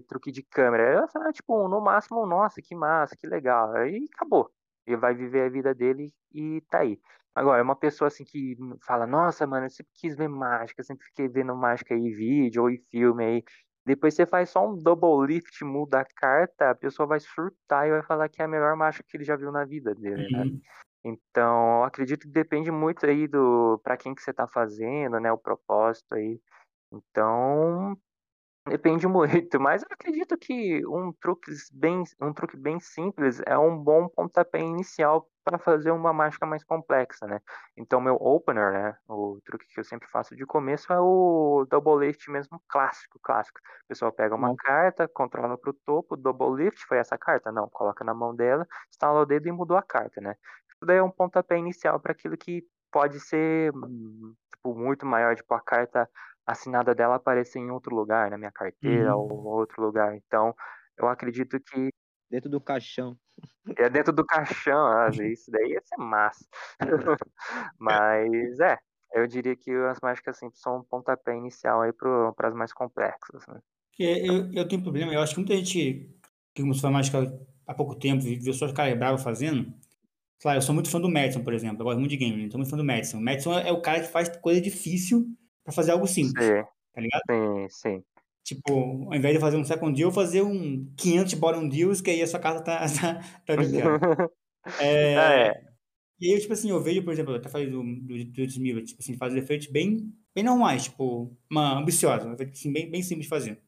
truque de câmera. Aí falo, tipo, no máximo, nossa, que massa, que legal. Aí acabou. Ele vai viver a vida dele e tá aí. Agora, uma pessoa assim que fala, nossa, mano, eu sempre quis ver mágica, sempre fiquei vendo mágica aí, vídeo ou em filme aí. Depois você faz só um double lift, muda a carta, a pessoa vai surtar e vai falar que é a melhor mágica que ele já viu na vida dele, né? Uhum. Então, acredito que depende muito aí do para quem que você tá fazendo, né, o propósito aí. Então, depende muito, <laughs> mas eu acredito que um truque bem, um truque bem simples é um bom pontapé inicial para fazer uma mágica mais complexa, né? Então, meu opener, né, o truque que eu sempre faço de começo é o double lift mesmo clássico, clássico. O pessoal pega uma carta, controla pro topo, double lift, foi essa carta? Não, coloca na mão dela, estala o dedo e mudou a carta, né? Isso daí é um pontapé inicial para aquilo que pode ser hum, tipo, muito maior, tipo a carta assinada dela aparecer em outro lugar, na minha carteira Uhum. ou outro lugar. Então, eu acredito que Dentro do caixão. é dentro do caixão, <laughs> isso daí ia ser massa. <laughs> Mas é, eu diria que as mágicas simples são um pontapé inicial aí para as mais complexas, né? Eu, eu tenho um problema, eu acho que muita gente que começou a mágica há pouco tempo, e viu só os caras bravos fazendo. Claro, eu sou muito fã do Madison, por exemplo. Eu gosto muito de game, então sou muito fã do Madison. O Madison é o cara que faz coisa difícil pra fazer algo simples, Sim, tá ligado? sim, sim. Tipo, ao invés de fazer um second deal, fazer um 500 bottom deals, que aí a sua casa tá, <laughs> tá, tá. <laughs> É, Ah, é. E aí, tipo assim, eu vejo, por exemplo, eu até falei do, do, do Smith, tipo assim, faz efeitos bem, bem normais, tipo, uma ambiciosa, assim, bem, bem simples de fazer.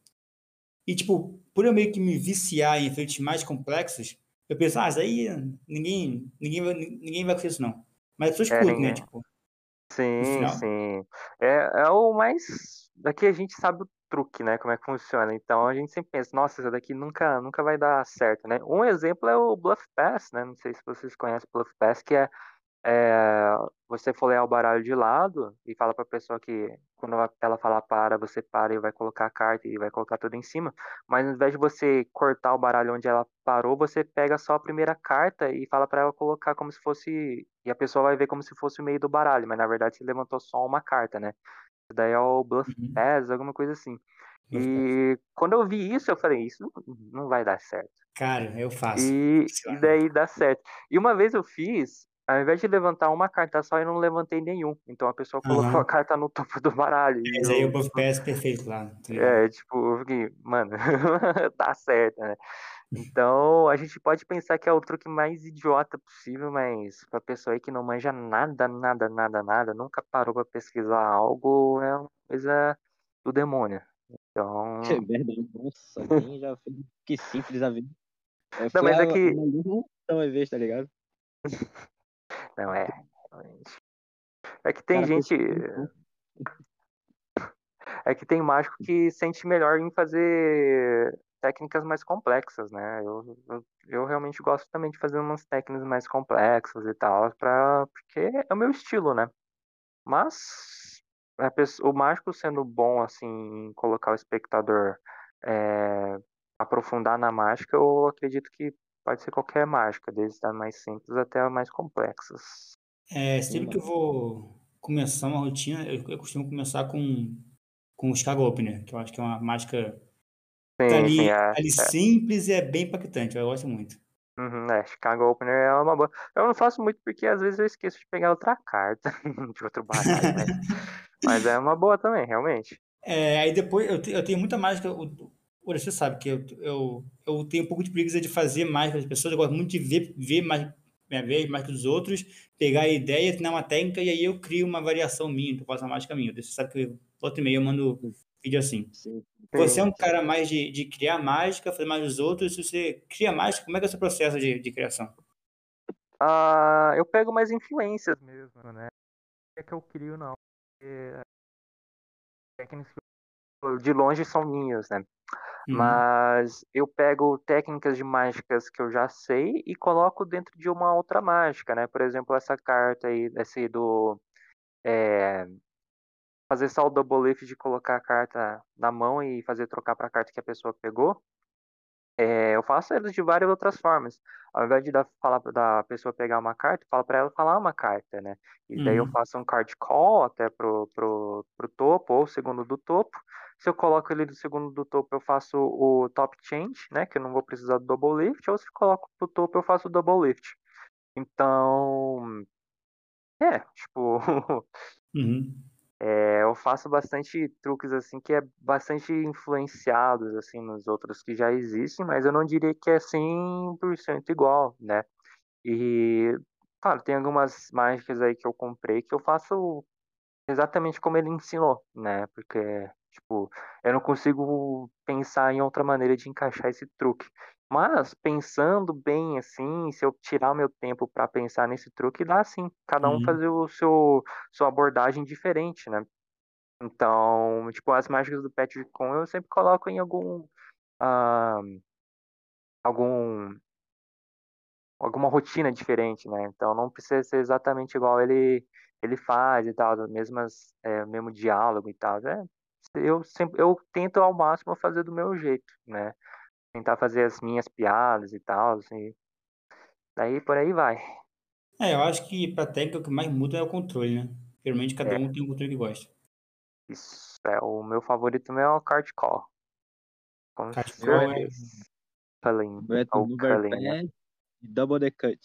E, tipo, por eu meio que me viciar em efeitos mais complexos, eu penso, ah, isso aí ninguém, ninguém, vai, ninguém vai fazer isso, não. Mas as pessoas É, curtem, né? Tipo, Sim, sim. É, é o mais. Daqui a gente sabe o truque, né? Como é que funciona. Então a gente sempre pensa, nossa, isso daqui nunca, nunca vai dar certo, né? Um exemplo é o Bluff Pass, né? Não sei se vocês conhecem o Bluff Pass, que é, é você folhear o baralho de lado e fala pra pessoa que quando ela- falar para, você para e vai colocar a carta e vai colocar tudo em cima. Mas ao invés de você cortar o baralho onde ela parou, você pega só a primeira carta e fala pra ela colocar como se fosse. E a pessoa vai ver como se fosse o meio do baralho, mas na verdade você levantou só uma carta, né? Isso daí é o Bluff Uhum. Pass, alguma coisa assim. E quando eu vi isso, eu falei, isso não, vai dar certo. Cara, eu faço. E, e daí dá certo. E uma vez eu fiz, ao invés de levantar uma carta só, eu não levantei nenhum. Então a pessoa colocou Aham. a carta no topo do baralho. E Mas aí o eu, Buff Pass perfeito lá, tá é, tipo, eu fiquei, mano, dá <laughs> certo, né? Então, a gente pode pensar que é o truque mais idiota possível, mas pra pessoa aí que não manja nada, nada, nada, nada, nunca parou pra pesquisar algo, é uma coisa do demônio. <laughs> Então, É verdade. Nossa, quem já fez que simples a vida. É, Não, mas é que- a melhor uma vez, tá ligado? <laughs> não é. É que tem Cara, gente. É que tem mágico que sente melhor em fazer técnicas mais complexas, né? Eu, eu, eu realmente gosto também de fazer umas técnicas mais complexas e tal, pra, porque é o meu estilo, né? Mas pessoa- o mágico sendo bom, assim, em colocar o espectador é, aprofundar na mágica, eu acredito que pode ser qualquer mágica, desde as mais simples até as mais complexas. É, sempre que eu vou começar uma rotina, eu, eu costumo começar com, com o Chicago Opener, que eu acho que é uma mágica tá Sim, ali, sim, é. ali simples e é bem impactante, eu gosto muito. Uhum, é, Chicago Opener é uma boa. Eu não faço muito porque às vezes eu esqueço de pegar outra carta <laughs> de outro baralho, mas, <laughs> mas é uma boa também, realmente. É, aí depois eu, te- eu tenho muita mágica. O, o você sabe que eu, eu, eu tenho um pouco de preguiça de fazer mágica das pessoas. Eu gosto muito de ver, ver mais minha vez, mais que dos outros, pegar a ideia, treinar uma técnica e aí eu crio uma variação minha, eu faço uma mágica minha. Você sabe que volta e meia eu mando vídeo assim. Sim. Você é um cara mais de, de criar mágica, fazer mais dos outros. Se você cria mágica, como é que é o seu processo de, de criação? Ah, eu pego mais influências mesmo, né? É que eu crio, não. Porque técnicas que eu- de longe são minhas, né? Uhum. Mas eu pego técnicas de mágicas que eu já sei e coloco dentro de uma outra mágica, né? Por exemplo, essa carta aí, esse do. é, fazer só o double lift de colocar a carta na mão e fazer trocar para a carta que a pessoa pegou. É, eu faço eles de várias outras formas. Ao invés de dar, falar da pessoa pegar uma carta, eu falo para ela falar uma carta, né? E daí eu Uhum. faço um card call até pro, pro, pro topo, ou segundo do topo. Se eu coloco ele do segundo do topo, eu faço o top change, né? Que eu não vou precisar do double lift. Ou se eu coloco pro topo, eu faço o double lift. Então, é, tipo, <laughs> Uhum. É, eu faço bastante truques assim que é bastante influenciados assim nos outros que já existem, mas eu não diria que é 100% igual, né? E, claro, tem algumas mágicas aí que eu comprei que eu faço exatamente como ele ensinou, né? Porque, tipo, eu não consigo pensar em outra maneira de encaixar esse truque. Mas, pensando bem assim, se eu tirar o meu tempo para pensar nesse truque, dá sim. Cada um Uhum. fazer o seu sua abordagem diferente, né? Então, tipo, as mágicas do Patrick Con eu sempre coloco em algum ah, algum alguma rotina diferente, né? Então não precisa ser exatamente igual ele ele faz e tal, as mesmas é, mesmo diálogo e tal. É, eu sempre eu tento ao máximo fazer do meu jeito, né? Tentar fazer as minhas piadas e tal, assim. Daí por aí vai. É, eu acho que pra técnica o que mais muda é o controle, né? Geralmente cada É, um tem um controle que gosta. isso é o meu favorito mesmo é o card call, com Card call é. Culling, ou culling, né? Pad e Double the Cut.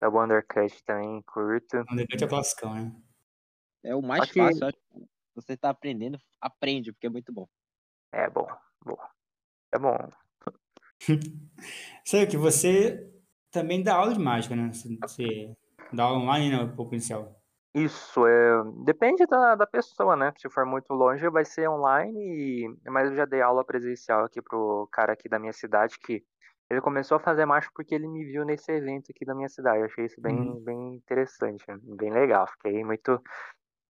É o undercut também, curto. undercut é classicão, né? É o mais que fácil, eu acho. que Você tá aprendendo, aprende, porque é muito bom. é bom, bom. É bom. <laughs> Sei que você também dá aula de mágica, né? Você, dá aula online, né? Pouco inicial. Isso, é, depende da, da pessoa, né? Se for muito longe, vai ser online, e, mas eu já dei aula presencial aqui pro cara aqui da minha cidade, que ele começou a fazer mágica porque ele me viu nesse evento aqui da minha cidade. Eu achei isso bem, Uhum. bem interessante, bem legal. Fiquei muito.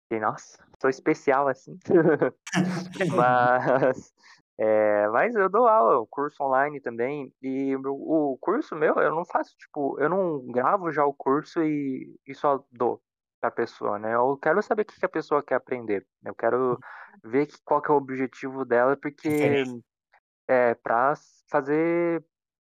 Fiquei, nossa, sou especial assim. <laughs> <laughs> Mas, é, mas eu dou aula, curso online também. E o, curso meu, eu não faço, tipo, eu não gravo já o curso e, e só dou pra pessoa, né? Eu quero saber o que que a pessoa quer aprender. Eu quero ver que, qual que é o objetivo dela, porque é pra fazer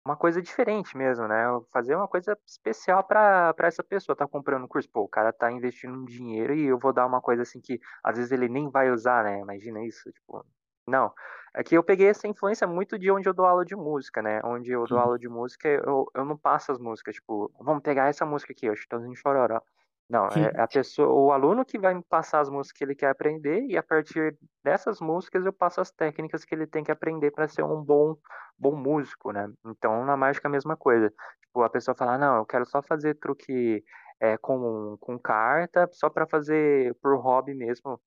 uma coisa diferente mesmo, né? Fazer uma coisa especial para para essa pessoa. Tá comprando um curso, pô, o cara tá investindo um dinheiro e eu vou dar uma coisa assim que às vezes ele nem vai usar, né? Imagina isso, tipo. Não. É que eu peguei essa influência muito de onde eu dou aula de música, né? Onde eu dou aula de música, eu, eu não passo as músicas, tipo, vamos pegar essa música aqui, o Chitãozinho Chororó. Não, é a pessoa, o aluno que vai me passar as músicas que ele quer aprender e a partir dessas músicas eu passo as técnicas que ele tem que aprender para ser um bom bom músico, né? Então, na mágica, a mesma coisa. Tipo, a pessoa fala, não, eu quero só fazer truque é, com, com carta, só para fazer por hobby mesmo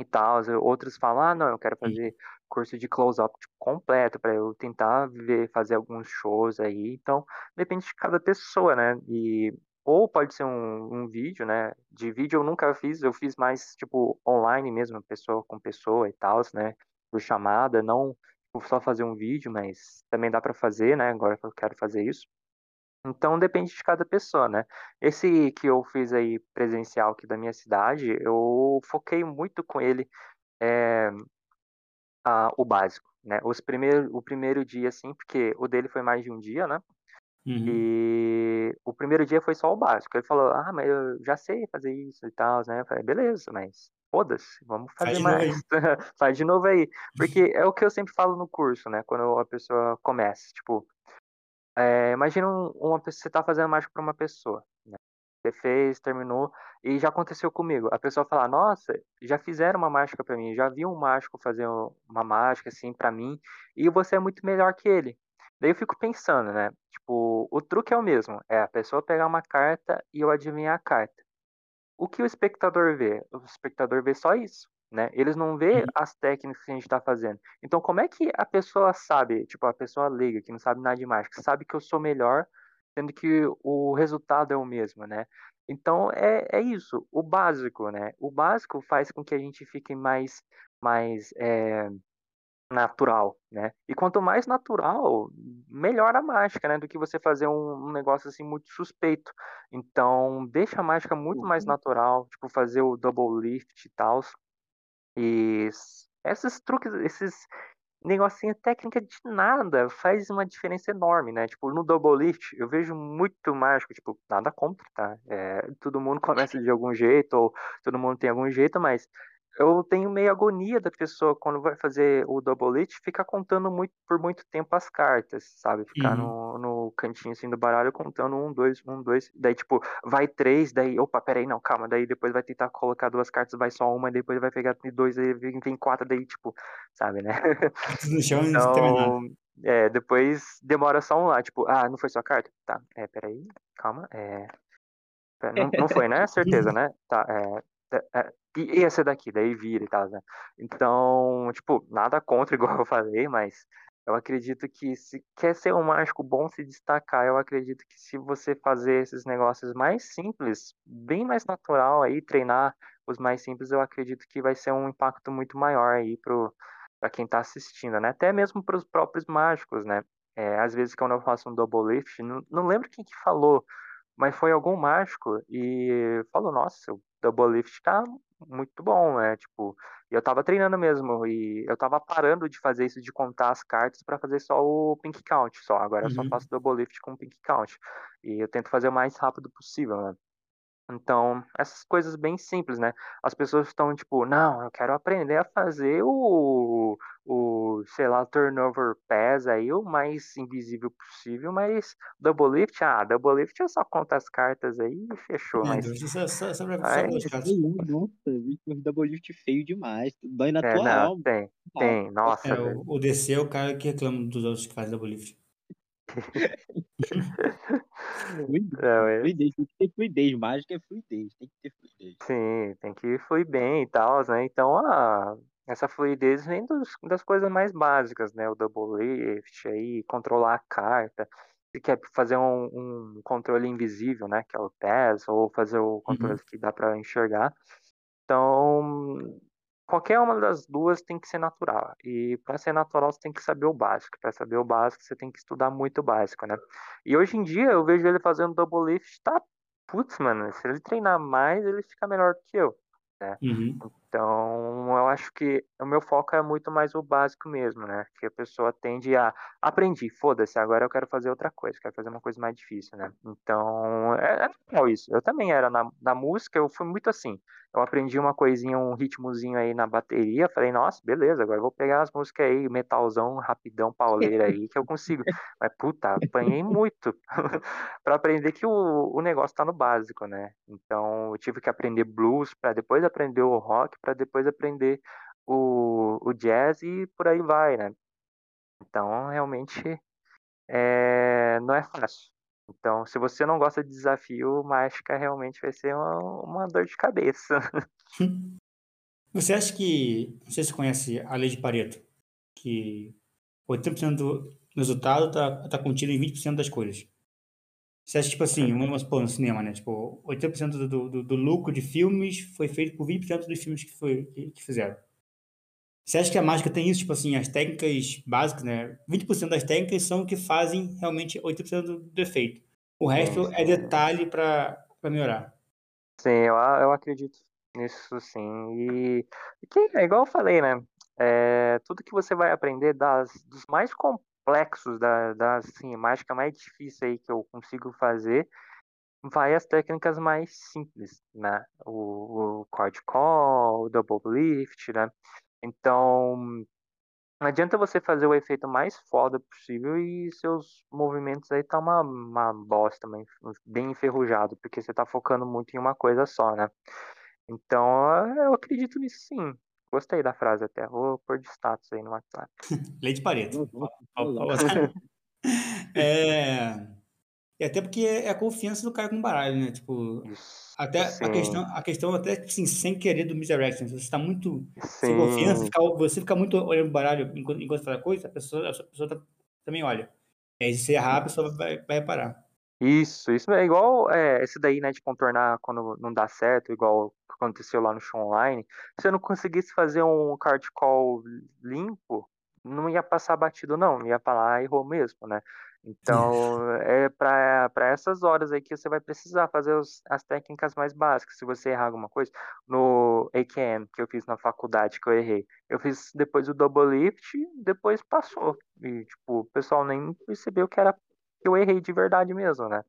e tal. Outros falam, ah, não, eu quero fazer curso de close-up tipo, completo para eu tentar ver, fazer alguns shows aí. Então, depende de cada pessoa, né? E ou pode ser um, um vídeo, né? De vídeo eu nunca fiz, eu fiz mais tipo online mesmo, pessoa com pessoa e tal, né? Por chamada, não tipo, só fazer um vídeo, mas também dá para fazer, né? Agora que eu quero fazer isso. Então depende de cada pessoa, né? Esse que eu fiz aí presencial aqui da minha cidade, eu foquei muito com ele é, a, o básico, né? Os primeiro, o primeiro dia, assim, porque o dele foi mais de um dia, né? Uhum. E o primeiro dia foi só o básico. Ele falou, ah, mas eu já sei fazer isso e tal, né? Eu falei, beleza, mas foda-se, vamos Faz fazer novo mais. <laughs> Faz de novo aí. Porque é o que eu sempre falo no curso, né? Quando a pessoa começa, tipo, é, imagina um- uma pessoa, você tá fazendo mágica pra uma pessoa, né? Você fez, terminou, e já aconteceu comigo. A pessoa fala, nossa, já fizeram uma mágica pra mim, já vi um mágico fazer um- uma mágica assim pra mim, e você é muito melhor que ele. Daí eu fico pensando, né? Tipo, o truque é o mesmo, é a pessoa pegar uma carta e eu adivinhar a carta. O que o espectador vê? O espectador vê só isso, né? Eles não vê Uhum. as técnicas que a gente está fazendo. Então, como é que a pessoa sabe, tipo, a pessoa leiga, que não sabe nada de mágica, sabe que eu sou melhor, sendo que o resultado é o mesmo, né? Então, é, é isso, o básico, né? O básico faz com que a gente fique mais, mais é, natural, né? E quanto mais natural, melhor a mágica, né? Do que você fazer um, um negócio assim muito suspeito. Então, deixa a mágica muito mais natural, tipo fazer o double lift e tal. E esses truques, esses negocinho técnica de nada faz uma diferença enorme, né? Tipo, no double lift eu vejo muito mágico, tipo, nada contra, tá? É, todo mundo começa de algum jeito, ou todo mundo tem algum jeito, mas eu tenho meio agonia da pessoa quando vai fazer o double ficar contando muito, por muito tempo as cartas, sabe? Ficar Uhum. no, no cantinho assim do baralho contando um, dois, um, dois, daí tipo, vai três, daí, opa, peraí, não, calma, daí depois vai tentar colocar duas cartas, vai só uma, depois vai pegar dois, aí vem, quatro, daí tipo, sabe, né? <laughs> No chão e. Então, é, depois demora só um lá, tipo, ah, não foi sua carta? Tá, é, peraí, calma, é. Não, não foi, né? <laughs> Certeza, né? Tá, é. É, é, e esse daqui, daí vira e tal, né? Então, tipo, nada contra, <laughs> igual eu falei, mas eu acredito que se quer ser um mágico bom, se destacar, eu acredito que se você fazer esses negócios mais simples, bem mais natural aí, treinar os mais simples, eu acredito que vai ser um impacto muito maior aí pro, pra quem tá assistindo, né? Até mesmo pros próprios mágicos, né? É, às vezes quando eu faço um double lift, não, não lembro quem que falou, mas foi algum mágico e falou, nossa, o double lift tá muito bom, né? Tipo, eu tava treinando mesmo e eu tava parando de fazer isso de contar as cartas para fazer só o pink count, só. Agora eu só Uhum. faço double lift com pink count. E eu tento fazer o mais rápido possível, né? Então, essas coisas bem simples, né? As pessoas estão tipo, não, eu quero aprender a fazer o, o sei lá, turnover pass aí, o mais invisível possível, mas double lift, ah, double lift eu só conto as cartas aí e fechou, É, mas, então, só, pra, só mas pelas cartas. Nossa, um double lift feio demais. Dói na é, tua não, alma. tem, tem, nossa, É, o, o DC é o cara que reclama dos outros que fazem double lift. Fluidez, Não, é- fluidez, tem que ter fluidez. Mágica é fluidez, tem que ter fluidez. Sim, tem que fluir bem e tal, né? Então, a, essa fluidez vem dos, das coisas mais básicas, né? O double lift, aí, controlar a carta. Se quer fazer um, um controle invisível, né? Que é o PES, ou fazer o controle que dá para enxergar. Então, qualquer uma das duas tem que ser natural. E para ser natural, você tem que saber o básico. Para saber o básico, você tem que estudar muito o básico, né? E hoje em dia, eu vejo ele fazendo double lift, tá putz, mano, se ele treinar mais, ele fica melhor que eu. Uhum. Então, eu acho que o meu foco é muito mais o básico mesmo, né? Que a pessoa tende a aprendi, foda-se, agora eu quero fazer outra coisa, quero fazer uma coisa mais difícil, né? Então, é, é isso. Eu também era na, na música, eu fui muito assim. Eu aprendi uma coisinha, um ritmozinho aí na bateria, falei, nossa, beleza, agora eu vou pegar as músicas aí, metalzão, rapidão, pauleira aí, que eu consigo. Mas, puta, apanhei muito <laughs> para aprender que o, o negócio tá no básico, né? Então, eu tive que aprender blues para depois aprender o rock, para depois aprender o, o jazz e por aí vai, né? Então, realmente, é, não é fácil. Então, se você não gosta de desafio, mágica realmente vai ser uma, uma dor de cabeça. <laughs> Você acha que. Não sei se você conhece a lei de Pareto, que 80% do resultado tá, tá contido em 20% das coisas. Você acha, tipo assim, vamos supor, no cinema, né? Tipo, 80% do, do, do lucro de filmes foi feito por 20% dos filmes que, foi, que, que fizeram. Você acha que a mágica tem isso? Tipo assim, as técnicas básicas, né? 20% das técnicas são o que fazem realmente 80% do, do efeito. O resto Sim, é sim. detalhe para melhorar. Sim, eu, eu acredito nisso sim. E, que é igual eu falei, né? É, tudo que você vai aprender das, dos mais complexos, da, das assim, mágica mais difícil aí que eu consigo fazer, vai as técnicas mais simples, né? O, o cord call, o double lift, né? Então, não adianta você fazer o efeito mais foda possível e seus movimentos aí tá uma, uma bosta, bem enferrujado, porque você tá focando muito em uma coisa só, né? Então, eu acredito nisso sim. Gostei da frase até. Vou pôr de status aí no WhatsApp. <laughs> Lei de Pareto. <laughs> É... E até porque é a confiança do cara com o baralho, né? Tipo, até sim, a questão, a questão até, tipo assim, sem querer do misdirection. Você está muito sem sim, confiança, fica- você fica muito olhando o baralho enquanto, enquanto faz a coisa, a pessoa, a pessoa tá- também olha. E aí, se errar, a pessoa vai, vai reparar. Isso, isso é igual é, esse daí, né, de contornar quando não dá certo, igual aconteceu lá no show online. Se eu não conseguisse fazer um card call limpo, não ia passar batido, não. Ia falar, errou mesmo, né? Então, <laughs> é para essas horas aí que você vai precisar fazer os, as técnicas mais básicas. Se você errar alguma coisa, no AKM que eu fiz na faculdade, que eu errei, eu fiz depois o double lift, depois passou. E, tipo, o pessoal nem percebeu que era eu errei de verdade mesmo, né?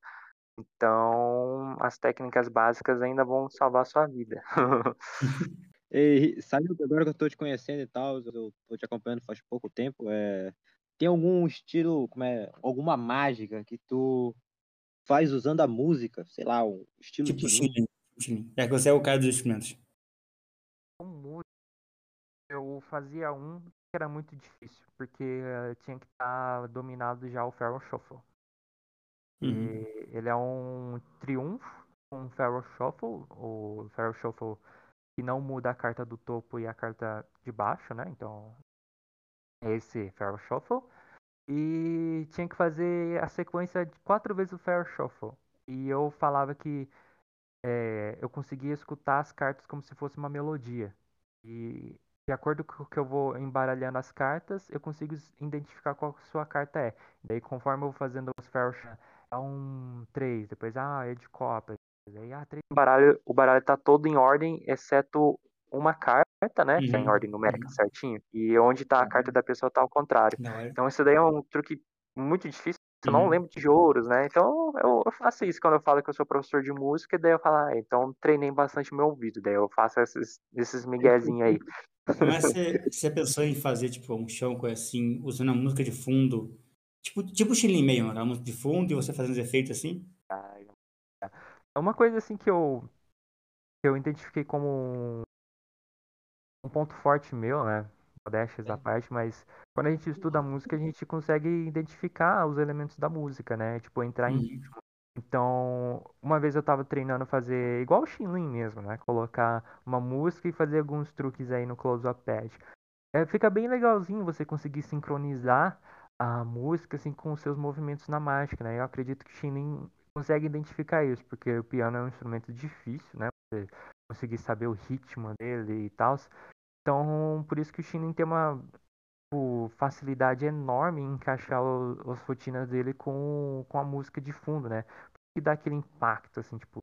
Então, as técnicas básicas ainda vão salvar a sua vida. <laughs> E sabe agora que eu tô te conhecendo e tal, eu tô te acompanhando faz pouco tempo, é... tem algum estilo, como é, alguma mágica que tu faz usando a música, sei lá, um estilo Tipo de Chile. Chile. É que você é o cara dos instrumentos. Eu fazia um que era muito difícil, porque eh, tinha que estar dominado já o Feral Shuffle. Uhum. Ele é um triunfo o Feral Shuffle, o Feral Shuffle que não muda a carta do topo e a carta de baixo, né? Então, é esse Feral Shuffle. E tinha que fazer a sequência de quatro vezes o Feral Shuffle. E eu falava que é, eu conseguia escutar as cartas como se fosse uma melodia. E de acordo com o que eu vou embaralhando as cartas, eu consigo identificar qual sua carta é. Daí, conforme eu vou fazendo os Feral Shuffle, um 3, depois, ah, é de copa, Aí, ah, três... o, baralho, o baralho tá todo em ordem, exceto uma carta, né? Uhum. Que é em ordem numérica uhum. certinho. E onde tá a carta uhum. da pessoa tá ao contrário. É. Então isso daí é um truque muito difícil. Eu não uhum. lembro de ouros, né? Então eu, eu, faço isso quando eu falo que eu sou professor de música, daí eu falo, ah, então treinei bastante meu ouvido, daí eu faço esses, esses miguezinhos aí. <laughs> Mas <laughs> você, você pensou em fazer, tipo, um show assim, usando a música de fundo, tipo, tipo Chile mesmo, a música de fundo, e você fazendo os efeitos assim? É uma coisa assim que eu que eu identifiquei como um, um ponto forte meu, né? Modéstias à parte, mas quando a gente estuda a música, a gente consegue identificar os elementos da música, né? Tipo, entrar em ritmo. Então, uma vez eu tava treinando fazer igual o Shinlin mesmo, né? Colocar uma música e fazer alguns truques aí no close-up pad. É, fica bem legalzinho você conseguir sincronizar a música assim com seus movimentos na mágica, né? Eu acredito que Shinlin consegue identificar isso, porque o piano é um instrumento difícil, né? Você conseguir saber o ritmo dele e tal. Então, por isso que o Shinin tem uma tipo, facilidade enorme em encaixar o, as rotinas dele com, com a música de fundo, né? Que dá aquele impacto, assim, tipo,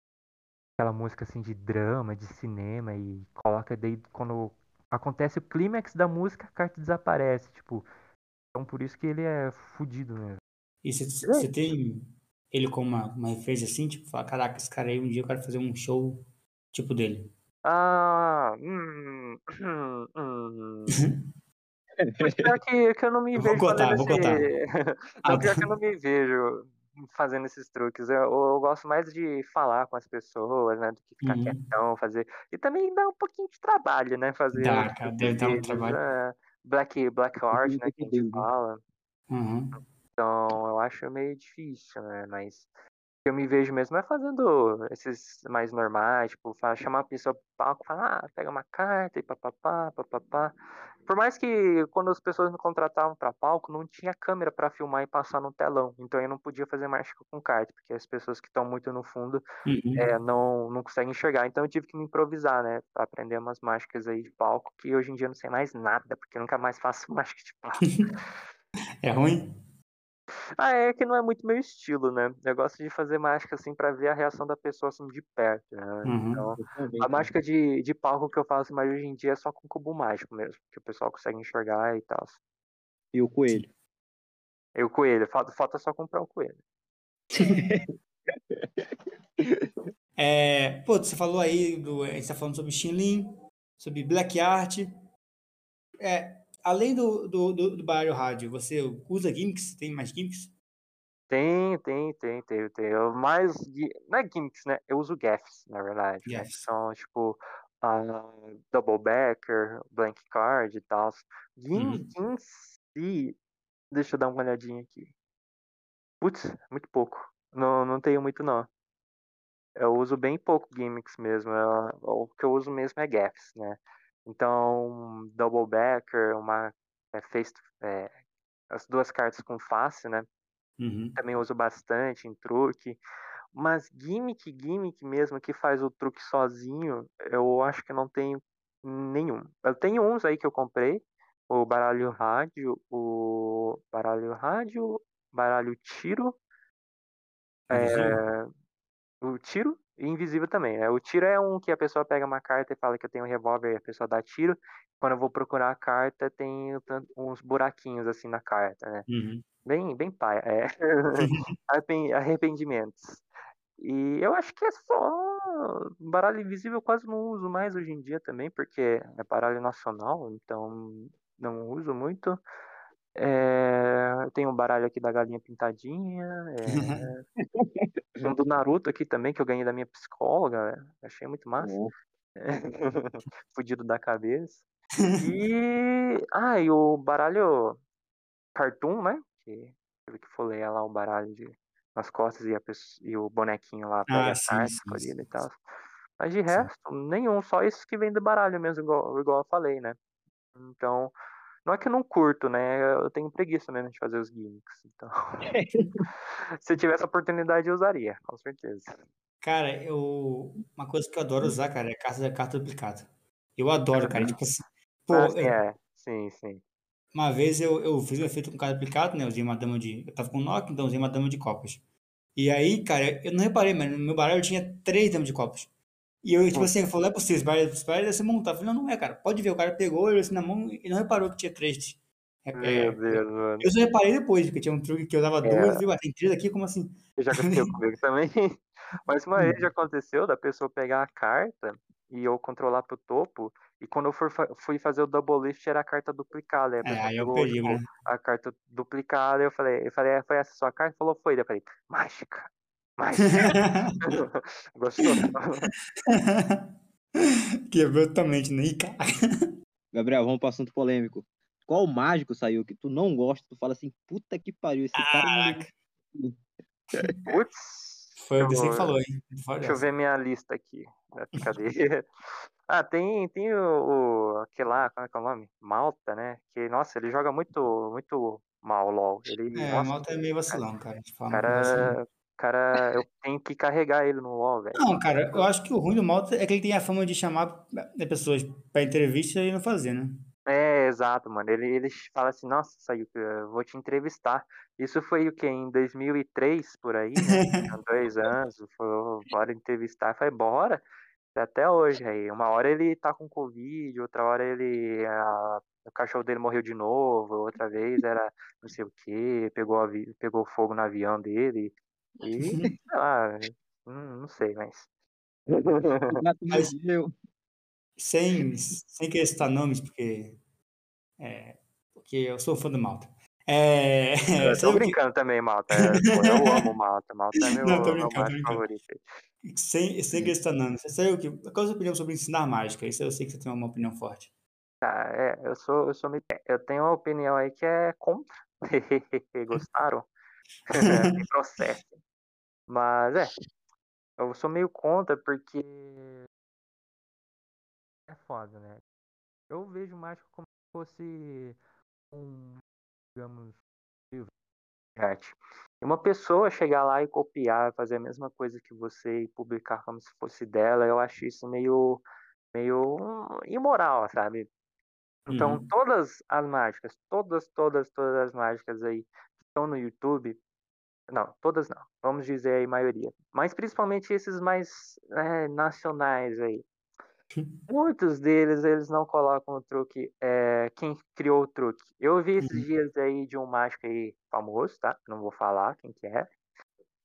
aquela música assim de drama, de cinema, e coloca daí quando acontece o clímax da música, a carta desaparece, tipo. Então por isso que ele é fudido mesmo. E você tem ele como uma, uma referência assim, tipo, falar, caraca, esse cara aí um dia eu quero fazer um show tipo dele. Ah, hum, hum, hum. <laughs> pior que, que eu não me eu vejo vou contar, vou esse... contar. <laughs> não, ah, pior que eu não me vejo fazendo esses truques. Eu, eu, gosto mais de falar com as pessoas, né? Do que ficar uhum. quietão, fazer. E também dá um pouquinho de trabalho, né? Fazer. Dá, cara, deve dar um trabalho. Né? Black, black art, né? Que a gente fala. Uhum. Então, eu acho meio difícil, né? Mas eu me vejo mesmo é fazendo esses mais normais, tipo, chamar a pessoa pro palco, falar, ah, pega uma carta e papapá, papapá. Por mais que quando as pessoas me contratavam para palco, não tinha câmera para filmar e passar no telão. Então eu não podia fazer mágica com carta, porque as pessoas que estão muito no fundo uhum. é, não, não conseguem enxergar. Então eu tive que me improvisar, né? Pra aprender umas mágicas aí de palco, que hoje em dia eu não sei mais nada, porque eu nunca mais faço <laughs> mágica de palco. <laughs> é ruim? Ah, é que não é muito meu estilo, né? Eu gosto de fazer mágica assim para ver a reação da pessoa assim de perto, né? Uhum. Então, a mágica de, de palco que eu faço mais hoje em dia é só com cubo mágico mesmo, que o pessoal consegue enxergar e tal. E o coelho? E o coelho, falta, falta só comprar o coelho. <laughs> é, pô, você falou aí do. A gente tá falando sobre Xinlin, sobre Black Art. É, além do, do, do, do baralho rádio, você usa gimmicks? Tem mais gimmicks? Tem, tem, tem, tem, tem. Eu mais. Não é gimmicks, né? Eu uso gaffs, na verdade. Né? São, tipo, uh, double backer, blank card e tal. Gimmicks uhum. em si. Deixa eu dar uma olhadinha aqui. Putz, muito pouco. Não, não tenho muito, não. Eu uso bem pouco gimmicks mesmo. Eu, o que eu uso mesmo é gaffs, né? Então, double backer, uma é, face, é, as duas cartas com face, né? Uhum. Também uso bastante em truque. Mas gimmick, gimmick mesmo, que faz o truque sozinho, eu acho que não tenho nenhum. Eu tenho uns aí que eu comprei, o baralho rádio, o baralho rádio, baralho tiro, é, o tiro invisível também. Né? O tiro é um que a pessoa pega uma carta e fala que eu tenho um revólver e a pessoa dá tiro. Quando eu vou procurar a carta, tem uns buraquinhos assim na carta, né? Uhum. Bem, bem pai, é. <laughs> <laughs> Arrepen- Arrependimentos. E eu acho que é só baralho invisível eu quase não uso mais hoje em dia também, porque é baralho nacional, então não uso muito. É, eu tenho um baralho aqui da galinha pintadinha. É, <laughs> um do Naruto aqui também, que eu ganhei da minha psicóloga. é, Achei muito massa. Bom, <laughs> Fudido da cabeça. E. <laughs> Ah, e o baralho Cartoon, né? Que teve que folhear lá o baralho de, nas costas e, e o bonequinho lá pega Ah, sim, sim, escolhida e sim, tal. Mas de resto, nenhum, só esses que vem do baralho mesmo, igual, igual eu falei, né? Então, não é que eu não curto, né? Eu tenho preguiça mesmo de fazer os gimmicks. Então, <laughs> <laughs> se eu tivesse a oportunidade, eu usaria, com certeza. Cara, eu. Uma coisa que eu adoro usar, cara, é carta, carta duplicada. Eu adoro, cara. Tipo assim. Pô, ah, eu- é. Sim, sim. uma vez eu, eu fiz um efeito com carta duplicada, né? Eu usei uma dama de. Eu tava com Nokia, então eu usei uma dama de copas. E aí, cara, eu não reparei, mas no meu baralho tinha três damas de copas. E eu, tipo Hum. assim, eu falei, é possível, baralho, esse baralho deve ser montado. Eu falei, não, não é, cara. Pode ver, o cara pegou, ele assim na mão e não reparou que tinha três. É, Meu é, Deus, mano. eu só reparei depois, porque tinha um truque que eu dava É. duas, viu? Ah, tem três aqui, como assim? Já aconteceu <laughs> comigo também. <laughs> Mas uma vez já aconteceu da pessoa pegar a carta e eu controlar pro topo. E quando eu for fui fazer o double lift era a carta duplicada. A É, aí pegou, perigo, tipo, né? a carta duplicada. Eu falei, eu falei, "É, foi essa sua carta? Falou, foi. Daí Eu falei, mágica. Mágica. <laughs> Gostou? <laughs> Quebrou totalmente, né? Ih, cara. Gabriel, vamos pro assunto polêmico. Qual mágico saiu que tu não gosta? Tu fala assim, puta que pariu, esse cara não me Putz. Foi o que falou, hein? Deixa eu ver minha lista aqui. Cadê? <laughs> Ah, tem, tem o, o aquele lá, como é que é o nome? Malta, né? Que, nossa, ele joga muito, muito mal, LOL. Ele, É, o nossa, Malta é meio vacilão, cara. Cara, vacilão. Cara, eu tenho que carregar ele no LoL, velho. Não, cara, eu acho que o ruim do Malta é que ele tem a fama de chamar né, pessoas pra entrevista e não fazer, né? É, exato, mano. Ele, ele fala assim, nossa, saiu, eu vou te entrevistar. Isso foi o que? Em 2003, por aí, né? <laughs> Dois anos, falou, bora entrevistar. Falei, bora. Até hoje aí. Uma hora ele tá com Covid, outra hora ele. a- o cachorro dele morreu de novo, outra vez era não sei o que, pegou, pegou fogo no avião dele. E, <laughs> sei lá, não, sei, mas. <laughs> Mas- mordeu. Sem, sem querer citar nomes, porque. É, porque eu sou fã do Malta. É, Eu <laughs> tô sabe o que- brincando também, Malta. É, pô, eu amo Malta. Malta é meu, Não, tô meu brincando, brincando. favorito. sem, sem querer citar nomes. Você sabe o que? Qual a sua opinião sobre ensinar mágica? Isso eu sei que você tem uma opinião forte. Tá, é, eu sou, eu sou meio- Eu tenho uma opinião aí que é contra. Gostaram? Me processem. Mas é, eu sou meio contra porque é foda, né? Eu vejo mágico como se fosse um, digamos, livro de arte. E uma pessoa chegar lá e copiar, fazer a mesma coisa que você e publicar como se fosse dela, eu acho isso meio, meio imoral, sabe? Então, Uhum. todas as mágicas, todas, todas, todas as mágicas aí que estão no YouTube, não, todas não, vamos dizer aí maioria, mas principalmente esses mais é, nacionais aí. <laughs> Muitos deles, eles não colocam o truque, é, quem criou o truque. Eu vi esses Uhum. dias aí de um mágico aí famoso, tá? Não vou falar quem que é,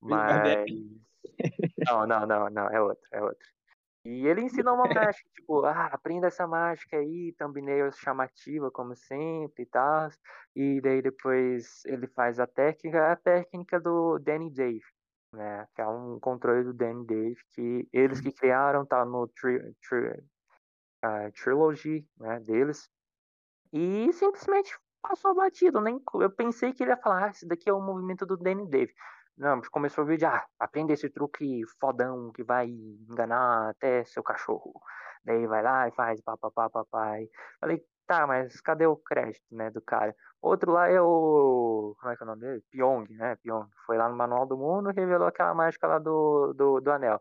mas... <laughs> Não, não, não, não, é outro, é outro. E ele ensina uma mágica, tipo, ah, aprenda essa mágica aí, thumbnail chamativa, como sempre e tal. E daí depois ele faz a técnica, a técnica do Danny Dave, né? Que é um controle do Danny Dave, que eles que criaram, tá no tri, tri, ah, Trilogy, né, deles. E simplesmente passou batido, nem eu pensei que ele ia falar, ah, esse daqui é o movimento do Danny Dave. Não, começou o vídeo, ah, aprenda esse truque fodão que vai enganar até seu cachorro. Daí vai lá e faz papapá, papai. Falei, tá, mas cadê o crédito, né, do cara? Outro lá é o, como é que é o nome dele? Pyong, né, Pyong. Foi lá no Manual do Mundo e revelou aquela mágica lá do, do, do anel.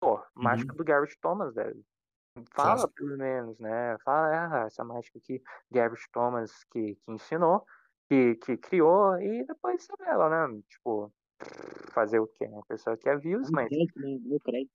Pô, mágica do Garrett Thomas, velho. Fala pelo menos, né? Fala, ah, essa mágica aqui, Garrett Thomas que, que ensinou. que, que criou e depois sabe ela, né? Tipo, fazer o quê? A pessoa quer views, mas né? No crédito.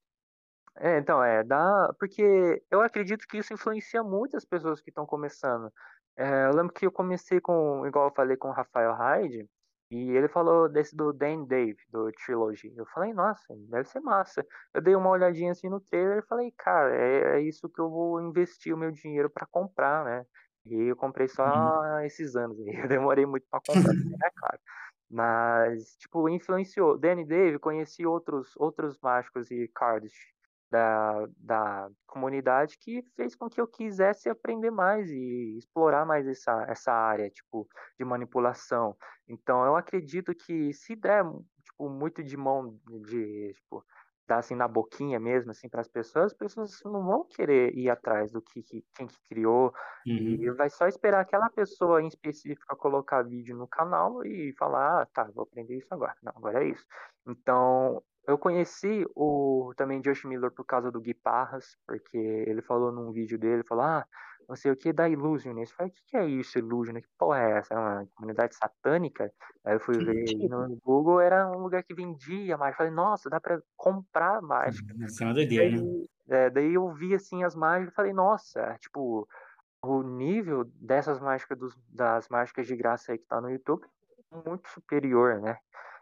é, então, é, dá, porque eu acredito que isso influencia muito as pessoas que estão começando. É, eu lembro que eu comecei com, igual eu falei com o Rafael Hyde, e ele falou desse do Dan Dave, do Trilogy. Eu falei, nossa, deve ser massa. Eu dei uma olhadinha assim no trailer e falei, cara, é, é isso que eu vou investir o meu dinheiro para comprar, né? E eu comprei Uhum. só esses anos aí. <laughs> Eu demorei muito para comprar, é claro. Mas, tipo, influenciou. Danny Dave, conheci outros, outros mágicos e cards da, da comunidade que fez com que eu quisesse aprender mais e explorar mais essa, essa área, tipo, de manipulação. Então, eu acredito que se der, tipo, muito de mão de, tipo, dar assim na boquinha mesmo, assim, para as pessoas, as pessoas não vão querer ir atrás do que, que quem que criou e Uhum. vai só esperar aquela pessoa em específica colocar vídeo no canal e falar, ah, tá, vou aprender isso agora. Não, agora é isso. Então, eu conheci o também Josh Miller por causa do Gui Parras, porque ele falou num vídeo dele, falou, ah, não sei o que da Illusionist. Eu falei, o que, que é isso, Illusionist? Que porra é essa? É uma comunidade satânica? Aí eu fui ver no Google, era um lugar que vendia mágica. Eu falei, nossa, dá pra comprar mágica. Isso é uma doideira, né? Daí, é, daí eu vi assim as mágicas e falei, nossa, tipo, o nível dessas mágicas dos, das mágicas de graça aí que tá no YouTube é muito superior, né?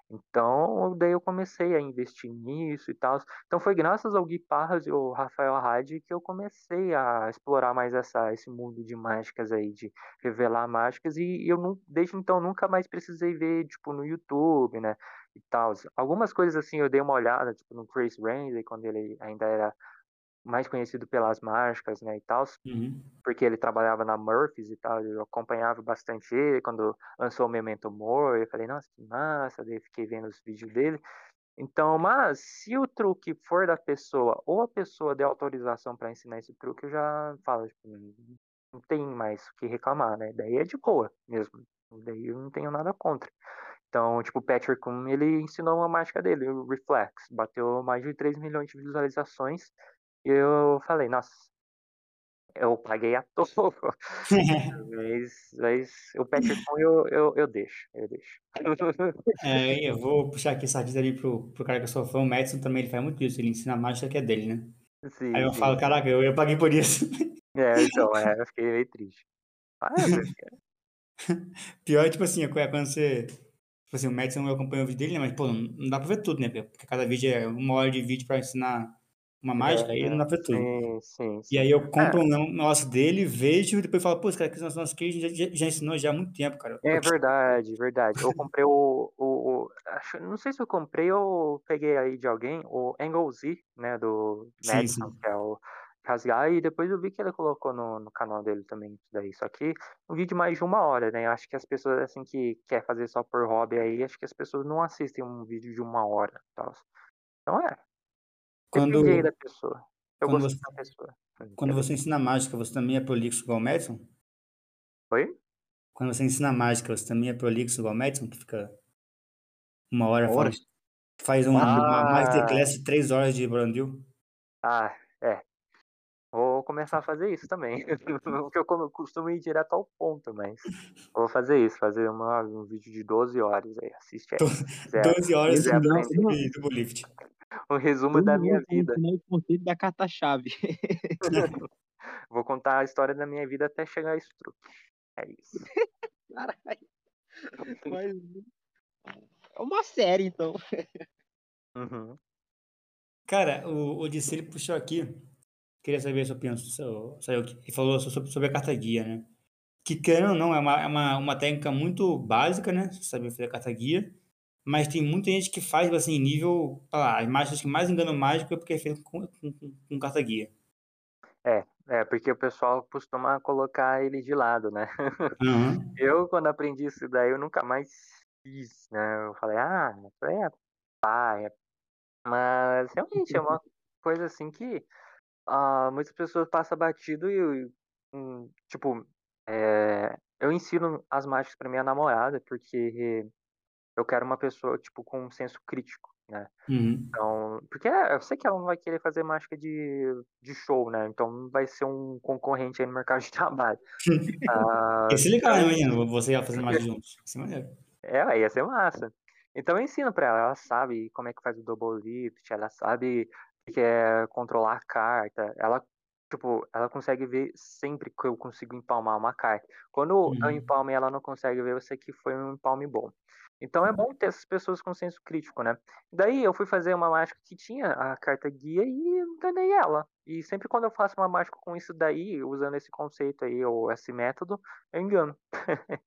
Então, daí eu comecei a investir nisso e tal. Então, foi graças ao Gui Parras e ao Rafael Hadi que eu comecei a explorar mais essa, esse mundo de mágicas aí, de revelar mágicas. E eu, não, desde então, nunca mais precisei ver, tipo, no YouTube, né? E tal. Algumas coisas, assim, eu dei uma olhada, tipo, no Chris Ramsey, quando ele ainda era mais conhecido pelas mágicas, né, e tal Uhum. porque ele trabalhava na Murphys e tal, eu acompanhava bastante ele quando lançou o Memento Mori, eu falei, nossa, que massa, daí fiquei vendo os vídeos dele. Então, mas se o truque for da pessoa ou a pessoa der autorização para ensinar esse truque, eu já falo, tipo, não tem mais o que reclamar, né? Daí é de boa mesmo. Daí eu não tenho nada contra. Então, tipo, o Patrick Kuhn, ele ensinou uma mágica dele, o Reflex, bateu mais de 3 milhões de visualizações. E eu falei, nossa, eu paguei à <laughs> toa. mas, mas o Kuhn <laughs> eu, eu, eu deixo, eu deixo. É, eu vou puxar aqui essa dica ali pro, pro cara que eu sou fã, o Madison também, ele faz muito isso, ele ensina a mágica que é dele, né? Aí sim, eu sim. falo, caraca, eu, eu paguei por isso. É, então, é, eu fiquei meio triste. <laughs> É, Pior, tipo assim, é quando você. Tipo assim, o Madison eu acompanho o vídeo dele, né? Mas, pô, não dá pra ver tudo, né? Porque cada vídeo é uma hora de vídeo pra ensinar uma mágica, aí não dá pra ver tudo. sim, sim, E sim. aí eu É, compro um negócio dele, vejo e depois falo, pô, esse cara que ensinou nosso que já, já, já ensinou já há muito tempo, cara. é verdade, verdade. Eu comprei o, o, o- acho, não sei se eu comprei ou peguei aí de alguém, o Angle Z, né, do Sim, Madison, sim. que é o rasgar, e depois eu vi que ele colocou no, no canal dele também isso daí. Só que um vídeo mais de uma hora, né? Eu acho que as pessoas, assim, que quer fazer só por hobby aí, acho que as pessoas não assistem um vídeo de uma hora e tal. Então é, Quando, depende aí da pessoa. Eu quando, você, da pessoa. quando você ensina mágica, você também é prolixo igual o Madison? Oi? Quando você ensina mágica, você também é prolixo igual o Madison, que fica uma hora falando. Horas. Faz uma, uma Ah, masterclass de três horas de Brandil. ah, é. Vou começar a fazer isso também. <laughs> Porque eu costumo ir direto ao ponto, mas vou fazer isso, fazer uma, um vídeo de 12 horas aí. Assiste aí. se <laughs> quiser, 12 horas aprender. sobre Double Lift. Um resumo da minha vida. o conceito da carta-chave. <laughs> Vou contar a história da minha vida até chegar a esse truque. É isso. <laughs> Caralho. <laughs> Mas... É uma série, então. Uhum. Cara, o, o DC ele puxou aqui. Queria saber a sua opinião. Ele falou sobre, sobre a carta guia, né? Que, querendo ou não, é uma, é uma, uma técnica muito básica, né? Você saber fazer a carta guia. Mas tem muita gente que faz, assim, nível. lá, as mágicas que mais enganam mágico é porque é feito com, com, com, carta guia. É, é, porque o pessoal costuma colocar ele de lado, né? <laughs> Aham. Eu, quando aprendi isso daí, eu nunca mais fiz, né? Eu falei, ah, é pá, é... Mas realmente é uma <laughs> coisa assim que ah, muitas pessoas passam batido e, hum, tipo, é, eu ensino as mágicas pra minha namorada porque eu quero uma pessoa, tipo, com um senso crítico, né? Uhum. Então, porque eu sei que ela não vai querer fazer mágica de, de show, né? Então não vai ser um concorrente aí no mercado de <laughs> trabalho. Ah, ser legal, né, menino? Você ia fazer mais juntos. Ser maneiro. é, ia ser massa. Então eu ensino pra ela, ela sabe como é que faz o double lift, ela sabe o que é controlar a carta, ela, tipo, ela consegue ver sempre que eu consigo empalmar uma carta. Quando eu Uhum. empalmo e ela não consegue ver, eu sei que foi um empalme bom. Então é bom ter essas pessoas com senso crítico, né? Daí eu fui fazer uma mágica que tinha a carta guia e enganei ela. E sempre quando eu faço uma mágica com isso daí, usando esse conceito aí, ou esse método, eu engano. <laughs>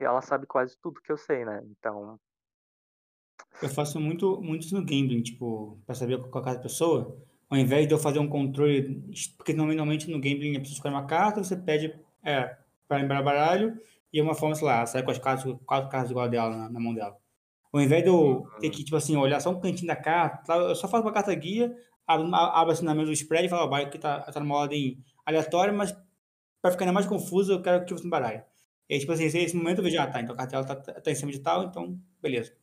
e ela sabe quase tudo que eu sei, né? Então, Eu faço muito, muito isso no gambling, tipo, pra saber qual é cada pessoa. Ao invés de eu fazer um controle. Porque normalmente no gambling a pessoa escolhe uma carta, você pede é, pra lembrar baralho, e é uma forma, sei lá, sai com as cartas, quatro cartas igual a dela na, na mão dela. Ao invés de eu ter que, tipo assim, olhar só um cantinho da carta, eu só faço uma carta guia, abro, abro assim na mesa do spread e falo, ó, vai que tá, tá numa ordem aleatória, mas pra ficar ainda mais confuso, eu quero que você baralhe. E aí, tipo assim, nesse momento eu vejo, ah, tá, então a carta dela tá, tá em cima de tal, então, beleza.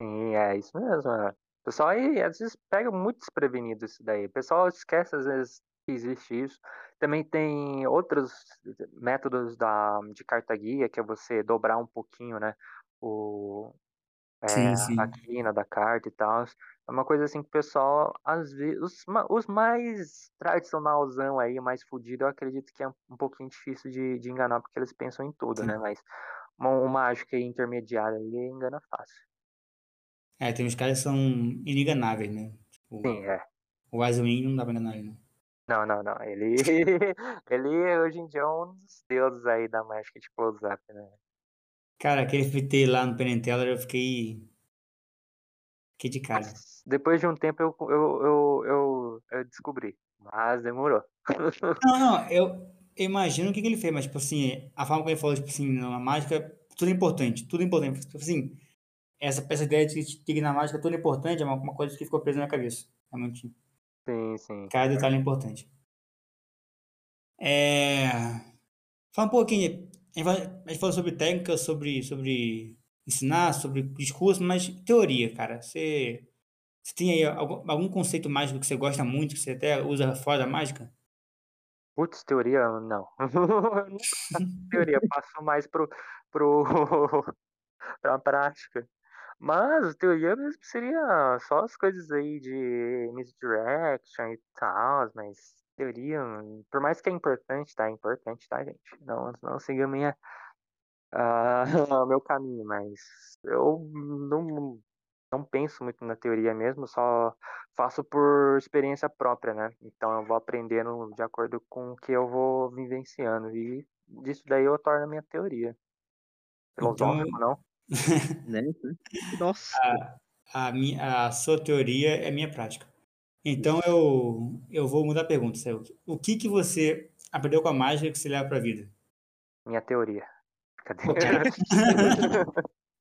Sim, é isso mesmo. é. O pessoal aí às vezes pega muito desprevenido isso daí. O pessoal esquece às vezes que existe isso. Também tem outros métodos da, de carta guia, que é você dobrar um pouquinho, né? O, é, Sim, sim. a quina da carta e tal. É uma coisa assim que o pessoal, às vezes, os, os mais tradicionalzão aí, mais fudido, eu acredito que é um pouquinho difícil de, de enganar, porque eles pensam em tudo, Sim. né? Mas uma, uma mágica intermediária aí engana fácil. É, tem uns caras que são inenganáveis, né? Tipo, Sim, é. o Azuin não dá pra enganar ele, né? Não, não, não. Ele, <laughs> ele hoje em dia é um dos deuses aí da mágica de close-up, né? Cara, aquele FT lá no Penn and Teller, eu fiquei. Fiquei de cara. Depois de um tempo eu, eu, eu, eu, eu descobri, mas demorou. <laughs> Não, não, eu, imagino o que, que ele fez, mas, tipo assim, a forma como ele falou, tipo assim, na mágica, tudo é importante, tudo é importante. Tipo assim, essa, essa ideia de que na mágica tudo é importante é uma, uma coisa que ficou presa na cabeça. Realmente, Sim, sim. cada detalhe é importante. É... Fala um pouquinho, a gente falou sobre técnica, sobre, sobre ensinar, sobre discurso, mas teoria, cara, você, você tem aí algum, algum conceito mágico que você gosta muito, que você até usa fora da mágica? Putz, teoria, não. <laughs> Teoria, passo mais pro, pro, <laughs> pra prática. Mas teoria mesmo seria só as coisas aí de misdirection e tal, mas teoria, por mais que é importante, tá? É importante, tá, gente? Não, não siga a minha, <laughs> o meu caminho, mas eu não, não penso muito na teoria mesmo, só faço por experiência própria, né? Então eu vou aprendendo de acordo com o que eu vou vivenciando e disso daí eu torno a minha teoria. Então, Filosófico, não? Né? Nossa. a, minha, a sua teoria é a minha prática. Então eu, eu vou mudar a pergunta, Celso. O que, que você aprendeu com a mágica que você leva pra vida? Minha teoria. Cadê?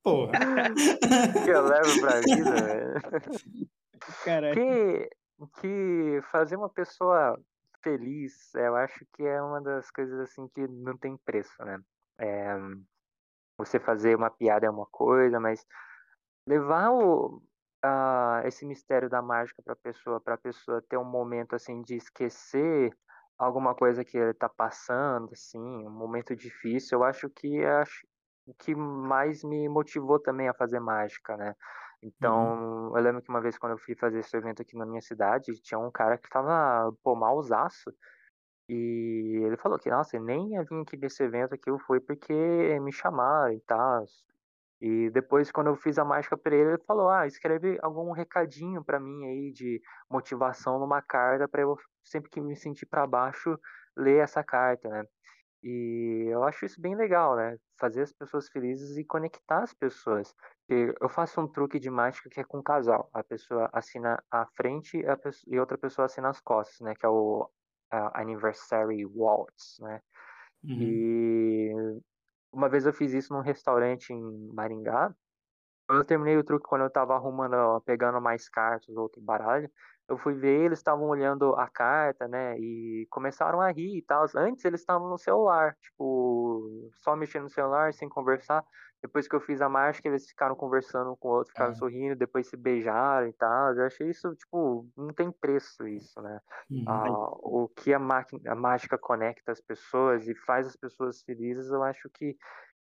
Porra. <laughs> que eu levo pra vida, velho. Caralho. Que, que fazer uma pessoa feliz, eu acho que é uma das coisas assim que não tem preço, né? É, você fazer uma piada é uma coisa, mas levar o, ah, esse mistério da mágica para pessoa, para pessoa ter um momento assim de esquecer alguma coisa que ele tá passando, assim, um momento difícil, eu acho que é acho, o que mais me motivou também a fazer mágica, né? Então, eu lembro que uma vez quando eu fui fazer esse evento aqui na minha cidade, tinha um cara que tava, pô, malzaço, e ele falou que, nossa, eu nem ia vir aqui desse evento aqui, eu fui porque me chamaram e tal. E depois, quando eu fiz a mágica pra ele, ele falou: Ah, escreve algum recadinho pra mim aí de motivação numa carta pra eu sempre que me sentir pra baixo ler essa carta, né? E eu acho isso bem legal, né? Fazer as pessoas felizes e conectar as pessoas. Eu faço um truque de mágica que é com casal. A pessoa assina a frente e outra pessoa assina as costas, né? Que é o a Anniversary Waltz, né? Uhum. E uma vez eu fiz isso num restaurante em Maringá. Eu terminei o truque, quando eu tava arrumando, pegando mais cartas, outro baralho, eu fui ver, eles estavam olhando a carta, né? E começaram a rir e tal. Antes eles estavam no celular, tipo, só mexendo no celular, sem conversar. Depois que eu fiz a mágica, eles ficaram conversando com o outro, ficaram Ah. sorrindo, depois se beijaram e tal. Eu achei isso, tipo, não tem preço isso, né? Uhum. Ah, o que a, a mágica conecta as pessoas e faz as pessoas felizes, eu acho que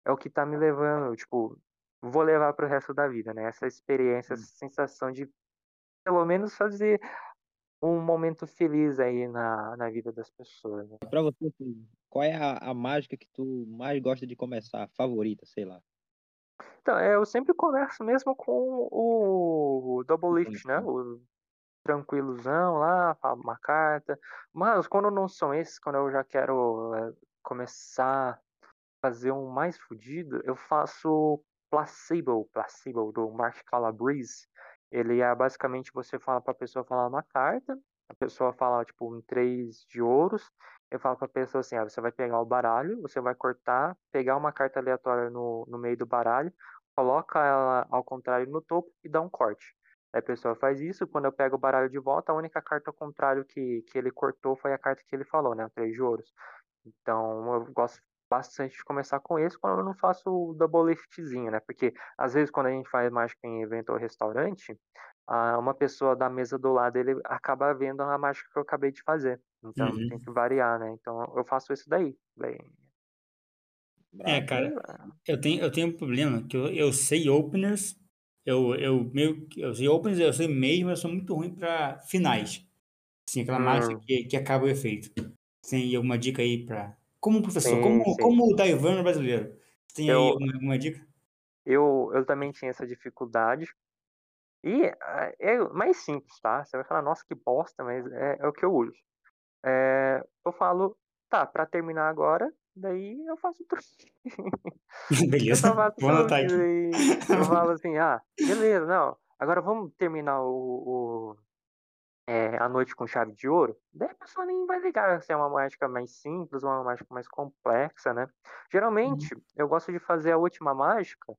é o que tá me levando, tipo, vou levar pro resto da vida, né? Essa experiência, essa sensação de pelo menos fazer um momento feliz aí na, na vida das pessoas. Né? Pra você, assim, qual é a, a mágica que tu mais gosta de começar? Favorita, sei lá. Então, é, eu sempre converso mesmo com o Double Lift, né? O tranquilozão lá, falo uma carta. Mas quando não são esses, quando eu já quero é, começar a fazer um mais fudido, eu faço Placebo, Placebo do Mark Calabrese. Ele é basicamente você fala para a pessoa falar uma carta, a pessoa fala tipo um três de ouros. Eu falo para a pessoa assim: ah, você vai pegar o baralho, você vai cortar, pegar uma carta aleatória no, no meio do baralho, coloca ela ao contrário no topo e dá um corte. Aí a pessoa faz isso, quando eu pego o baralho de volta, a única carta ao contrário que, que ele cortou foi a carta que ele falou, né? O três de ouros. Então eu gosto bastante de começar com esse quando eu não faço o double liftzinho, né? Porque às vezes quando a gente faz mágica em evento ou restaurante, ah, uma pessoa da mesa do lado ele acaba vendo a mágica que eu acabei de fazer. Então Uhum. tem que variar, né? Então eu faço isso daí. É, cara, eu tenho, eu tenho um problema, que eu, eu sei openers, eu, eu meio eu sei openers, eu sei mesmo, mas eu sou muito ruim pra finais. Assim, aquela Hum. mágica que, que acaba o efeito. Tem alguma dica aí pra... Como professor, Sim, como, sim. como o Daivano brasileiro? Tem aí Eu- alguma, alguma dica? eu, eu também tinha essa dificuldade. E ah, é mais simples, tá? Você vai falar, nossa, que bosta, mas é, é o que eu uso. É, eu falo, tá, pra terminar agora, daí eu faço. <laughs> <laughs> Eu Beleza, faço vou anotar aqui. eu falo assim, ah, beleza, não, agora vamos terminar o, o- é, a noite com chave de ouro. Daí a pessoa nem vai ligar se é uma mágica mais simples ou uma mágica mais complexa, né? Geralmente, eu gosto de fazer a última mágica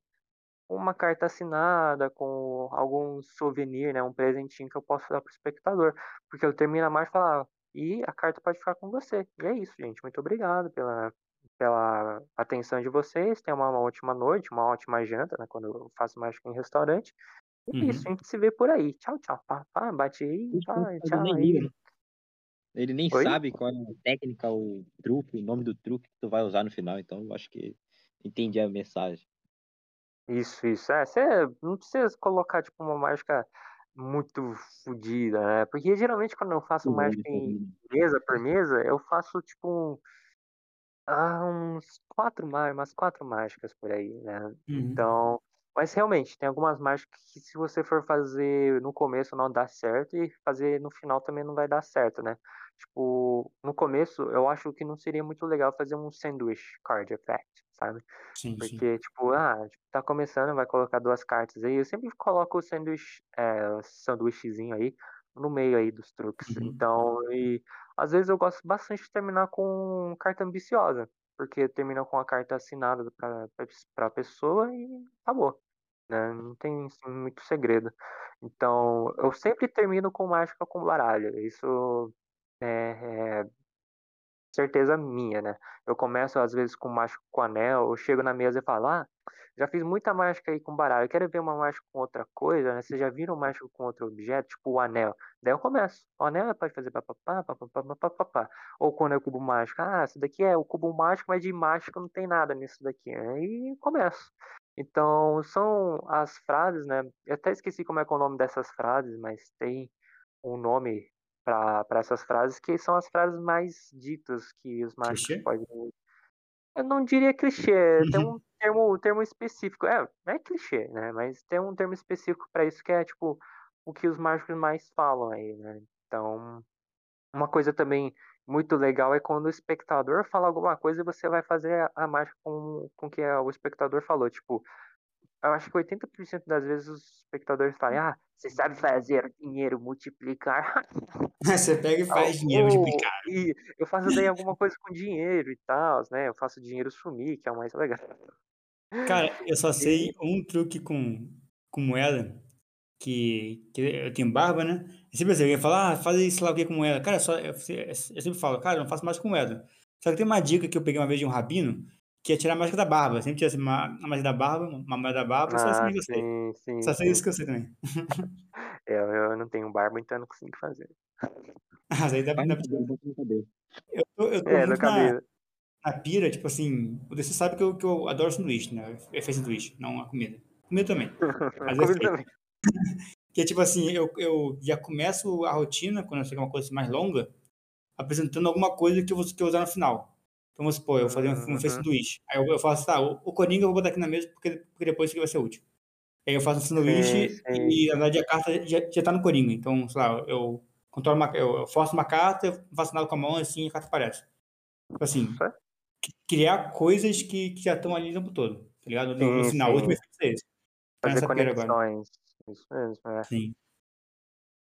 com uma carta assinada, com algum souvenir, né? Um presentinho que eu posso dar pro espectador. Porque eu termino a mágica e falo, ah, e a carta pode ficar com você. E é isso, gente. Muito obrigado pela, pela atenção de vocês. Tenham uma, uma ótima noite, uma ótima janta, né? Quando eu faço mágica em restaurante. E é isso, Uhum. a gente se vê por aí. Tchau, tchau. Pá, pá, bate aí, pá, tchau nem aí. ligam, né? Ele nem Oi? sabe qual é a técnica, o truque, o nome do truque que tu vai usar no final, então eu acho que entendi a mensagem. Isso, isso. É, você não precisa colocar, tipo, uma mágica muito fodida, né? Porque geralmente quando eu faço Sim, mágica isso aí, em mesa por mesa, eu faço, tipo, um- ah, uns quatro, umas quatro mágicas por aí, né? Uhum. Então, mas realmente, tem algumas mágicas que se você for fazer no começo não dá certo e fazer no final também não vai dar certo, né? Tipo, no começo eu acho que não seria muito legal fazer um sandwich card effect, sabe? Sim, sim. Porque, tipo, ah, tipo, tá começando, vai colocar duas cartas aí. Eu sempre coloco o sanduíche, é, sanduíchezinho aí no meio aí dos truques. Uhum. Então, e às vezes eu gosto bastante de terminar com carta ambiciosa, porque termina com a carta assinada pra, pra pessoa e acabou, né? Não tem assim, muito segredo. Então, eu sempre termino com mágica com baralho. Isso é, é certeza minha, né? Eu começo às vezes com mágico com anel, eu chego na mesa e falo, ah, já fiz muita mágica aí com baralho, eu quero ver uma mágica com outra coisa, né? Vocês já viram mágico com outro objeto, tipo o anel? Daí eu começo, o anel pode fazer papapá, papapá, papapá. Ou quando é o cubo mágico, ah, isso daqui é o cubo mágico, mas de mágico não tem nada nisso daqui. Aí começo. Então, são as frases, né? Eu até esqueci como é que é o nome dessas frases, mas tem um nome para essas frases, que são as frases mais ditas que os mágicos podem. Eu não diria clichê, tem Uhum. um termo, um termo específico. É, não é clichê, né? Mas tem um termo específico para isso que é tipo o que os mágicos mais falam aí, né? Então, uma coisa também muito legal é quando o espectador fala alguma coisa e você vai fazer a, mágica com, com o que o espectador falou. Tipo, eu acho que 80% das vezes os espectadores falam, ah, você sabe fazer dinheiro multiplicar. <laughs> Você pega e <laughs> faz dinheiro multiplicar. E eu faço daí alguma coisa com dinheiro e tal, né? Eu faço dinheiro sumir, que é o mais legal. Cara, eu só sei um truque com, com moeda, que, que eu tenho barba, né? E sempre assim, alguém fala, ah, faz sei lá o que com moeda. Cara, só, eu, eu sempre falo, cara, eu não faço mais com moeda. Só que tem uma dica que eu peguei uma vez de um rabino, que é tirar a mágica da barba. Sempre tira assim, uma, a mágica da barba, uma moeda da barba, só assim Ah, que eu sei. sim, sim, Só sei sim. isso que eu sei também. É, Eu, eu não tenho barba, então eu não consigo fazer. <laughs> Mas aí dá, pra. Eu tô, eu tô É, muito na, cabelo. Na pira, tipo assim, você sabe que eu, que eu adoro sanduíche, né? É feito sanduíche, não a comida. Comida também. <laughs> Mas também. <laughs> Que é tipo assim, eu, eu já começo a rotina, quando eu sei que é uma coisa assim mais longa, apresentando alguma coisa que eu vou, que eu usar no final. Então, vamos supor, eu vou fazer um, um Uhum. sanduíche. Aí eu, eu faço, tá, o, o coringa eu vou botar aqui na mesa porque, porque depois isso aqui vai ser útil. Aí eu faço um sanduíche e, na verdade, a carta já, já tá no coringa. Então, sei lá, eu controlo uma, eu, eu forço uma carta, eu faço nada com a mão, assim, a carta aparece. Tipo assim, é- criar coisas que, que já estão ali o tempo todo, tá ligado? No, no Sim, final, o último sim. efeito é esse. Tá Fazer conexões. Isso mesmo, é. Sim.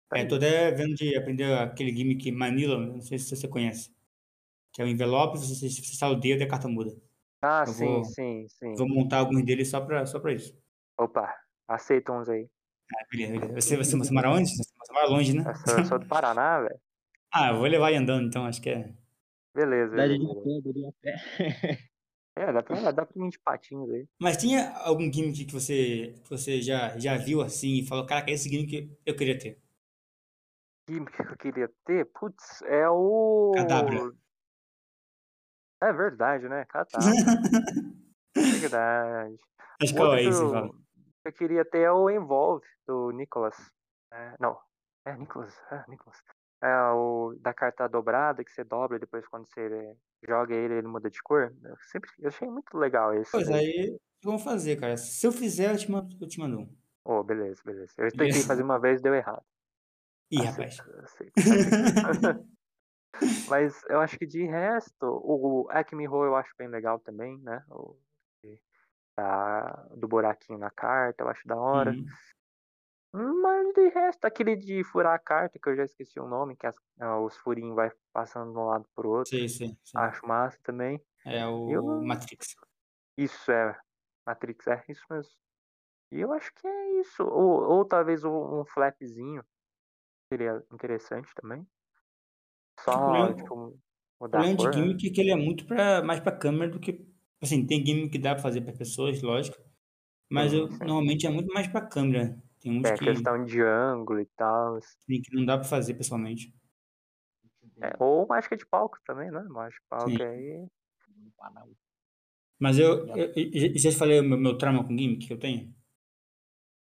Tá É, aí. tô até vendo de aprender aquele gimmick Manila, não sei se você conhece. Que é o envelope, você, você, você sai o dedo e a carta muda. Ah, Eu sim, vou, sim, sim. vou montar alguns deles só pra, só pra isso. Opa, aceita uns aí. Ah, beleza, beleza. Você, você, você mora onde? Você mora longe, né? Eu sou, eu sou do Paraná, velho. <laughs> Ah, eu vou levar ele andando, então acho que é. Beleza, Dá de pé, dá de pé. <laughs> É, dá pra, dá pra mim de patinhos aí. Mas tinha algum gimmick que você, que você já, já viu assim e falou, caraca, esse gimmick eu queria ter. Gimmick que eu queria ter, putz, é Cadabra. o. É verdade, né? Catábra. <laughs> Verdade. Acho O que é o outro aí que que eu, que eu queria ter é o Envolve, do Nicholas. É, não, é Nicholas, é Nicholas. É o da carta dobrada que você dobra e depois quando você joga ele, ele muda de cor. Eu sempre eu achei muito legal esse Pois daí. aí, vamos fazer, cara. Se eu fizer, eu te mando, eu te mando um. Oh, beleza, beleza. Eu tentei fazer uma vez deu errado. Ih, rapaz. <laughs> Mas eu acho que de resto, o Acme Roll eu acho bem legal também, né? O da, do buraquinho na carta, eu acho da hora. Uhum. Mas de resto, aquele de furar a carta, que eu já esqueci o nome, que as- ah, os furinhos vai passando de um lado pro outro. Sei, sei, sei. Acho massa também. É o Eu- Matrix. Isso é Matrix, é isso mesmo. E eu acho que é isso. Ou, ou talvez um, um flapzinho seria interessante também. Só, tipo, O mudar a problema de cor. né? gimmick é que ele é muito pra, mais pra câmera do que. Assim, tem gimmick que dá pra fazer pra pessoas, lógico. Mas Sim, eu, sim. normalmente é muito mais pra câmera. Tem uns É que, questão de ângulo e tal. que não dá pra fazer pessoalmente. É, ou mágica de palco também, né? Mágica de palco Sim. aí. Mas eu, eu, eu já te falei o meu, meu trauma com gimmick que eu tenho?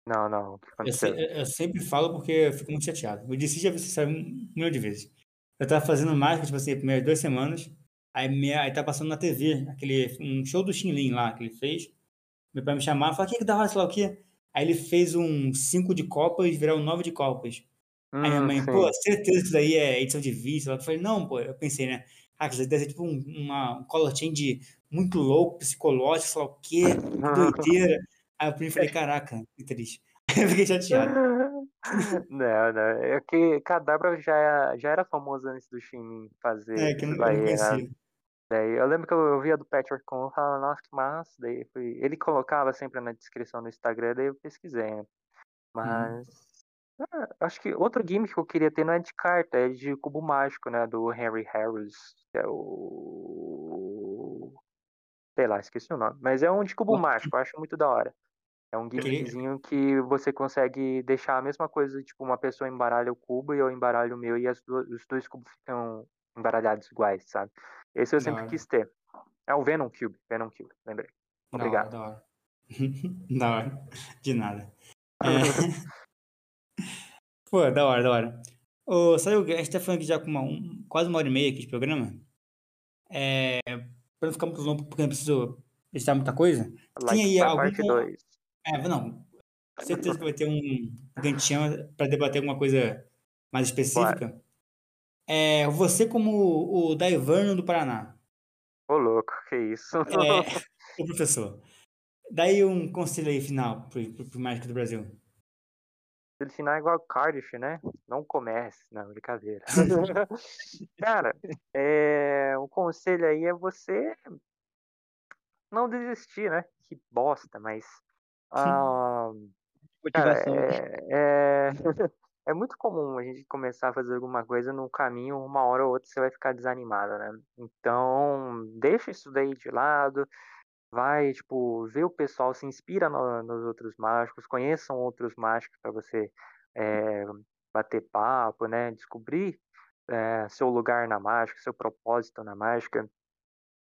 Não, não. O que Eu, se- eu- sempre falo porque eu fico muito chateado. Eu disse já você sabe um milhão de vezes. Eu tava fazendo mágica, tipo assim, as primeiras duas semanas. Aí, minha, aí tá passando na TV, aquele, um show do Xin Lin lá que ele fez. Meu pai me chamava e falou, o que que da hora, sei lá o quê? Aí ele fez um 5 de copas virar um 9 de copas. Aí minha Hum, mãe, sim. pô, certeza que isso daí é edição de vídeo. lá. Eu falei, não, pô. Eu pensei, né? Ah, isso daí deve ser tipo um, uma, um color change muito louco, psicológico, sei lá o quê, que doideira. Aí eu falei, <laughs> caraca, que triste. Aí <laughs> eu fiquei chateado. <laughs> Não, não. É que Cadabra já, já era famoso antes do Shin fazer É, que isso não, não conhecia. Daí eu lembro que eu, eu via do Patrick Com, eu falava, nossa, que massa. Daí fui... Ele colocava sempre na descrição do Instagram, daí eu pesquisei, né? Mas. ah, acho que outro gimmick que eu queria ter não é de carta, é de cubo mágico, né? Do Henry Harris, que é o. Sei lá, esqueci o nome. Mas é um de cubo Ó. mágico, eu acho muito da hora. É um gimmickzinho que você consegue deixar a mesma coisa, tipo, uma pessoa embaralha o cubo e eu embaralho o meu e as os dois cubos ficam embaralhados iguais, sabe? Esse eu Da sempre hora. quis ter. É o Venom Cube, Venom Cube, lembrei. Obrigado. da hora. <laughs> da hora. De nada. <laughs> É... Pô, da hora, da hora. Ô, que- a gente tá falando aqui já com uma, um- quase uma hora e meia aqui de programa. É, pra não ficar muito longo, porque eu preciso editar muita coisa. Like aí pra algum parte con- 2. É, não. Certeza que vai ter um. Chama pra debater alguma coisa mais específica. É, você, como o Daiverno do Paraná, Ô, louco, que isso. é, <laughs> o professor, daí um conselho aí final pro, pro, pro Mágico do Brasil. Ele final é igual Cardiff, né? Não comece. Não, brincadeira. <laughs> Cara, é, o conselho aí é você não desistir, né? Que bosta, mas. ah, Motivação. é, é, <laughs> é muito comum a gente começar a fazer alguma coisa no caminho, uma hora ou outra você vai ficar desanimado, né? Então, deixa isso daí de lado, vai, tipo, ver o pessoal, se inspira no- nos outros mágicos, conheçam outros mágicos para você é, bater papo, né? Descobrir é, seu lugar na mágica, seu propósito na mágica.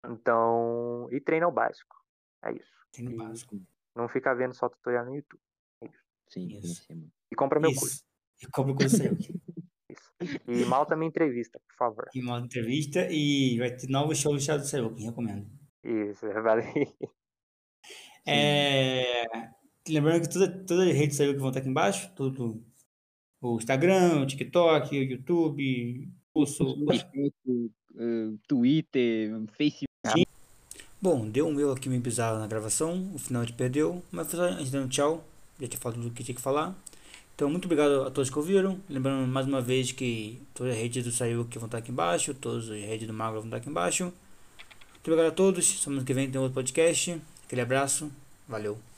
Então, e treina o básico. É isso. No E básico. não fica vendo só tutorial no YouTube. É isso. Sim, sim, Isso. E compra meu curso. E cobra o curso saiu aqui. Isso. E mal também entrevista, por favor. E uma entrevista e vai ter novos shows do Shadow Sayuki, recomendo. Isso, vale. <laughs> É... Lembrando que toda, todas as redes Sayuki vão estar aqui embaixo, tudo. O Instagram, o TikTok, o YouTube, curso. Facebook, eh, Twitter, Facebook. Bom, deu um meu aqui meio bizarro na gravação, o final a gente perdeu, mas foi só a gente dando tchau, já tinha falado tudo que tinha que falar. Então, muito obrigado a todos que ouviram. Lembrando mais uma vez que todas as redes do Sayuki vão estar aqui embaixo, todas as redes do Mago vão estar aqui embaixo. Muito obrigado a todos, semana que vem tem outro podcast. Aquele abraço, valeu.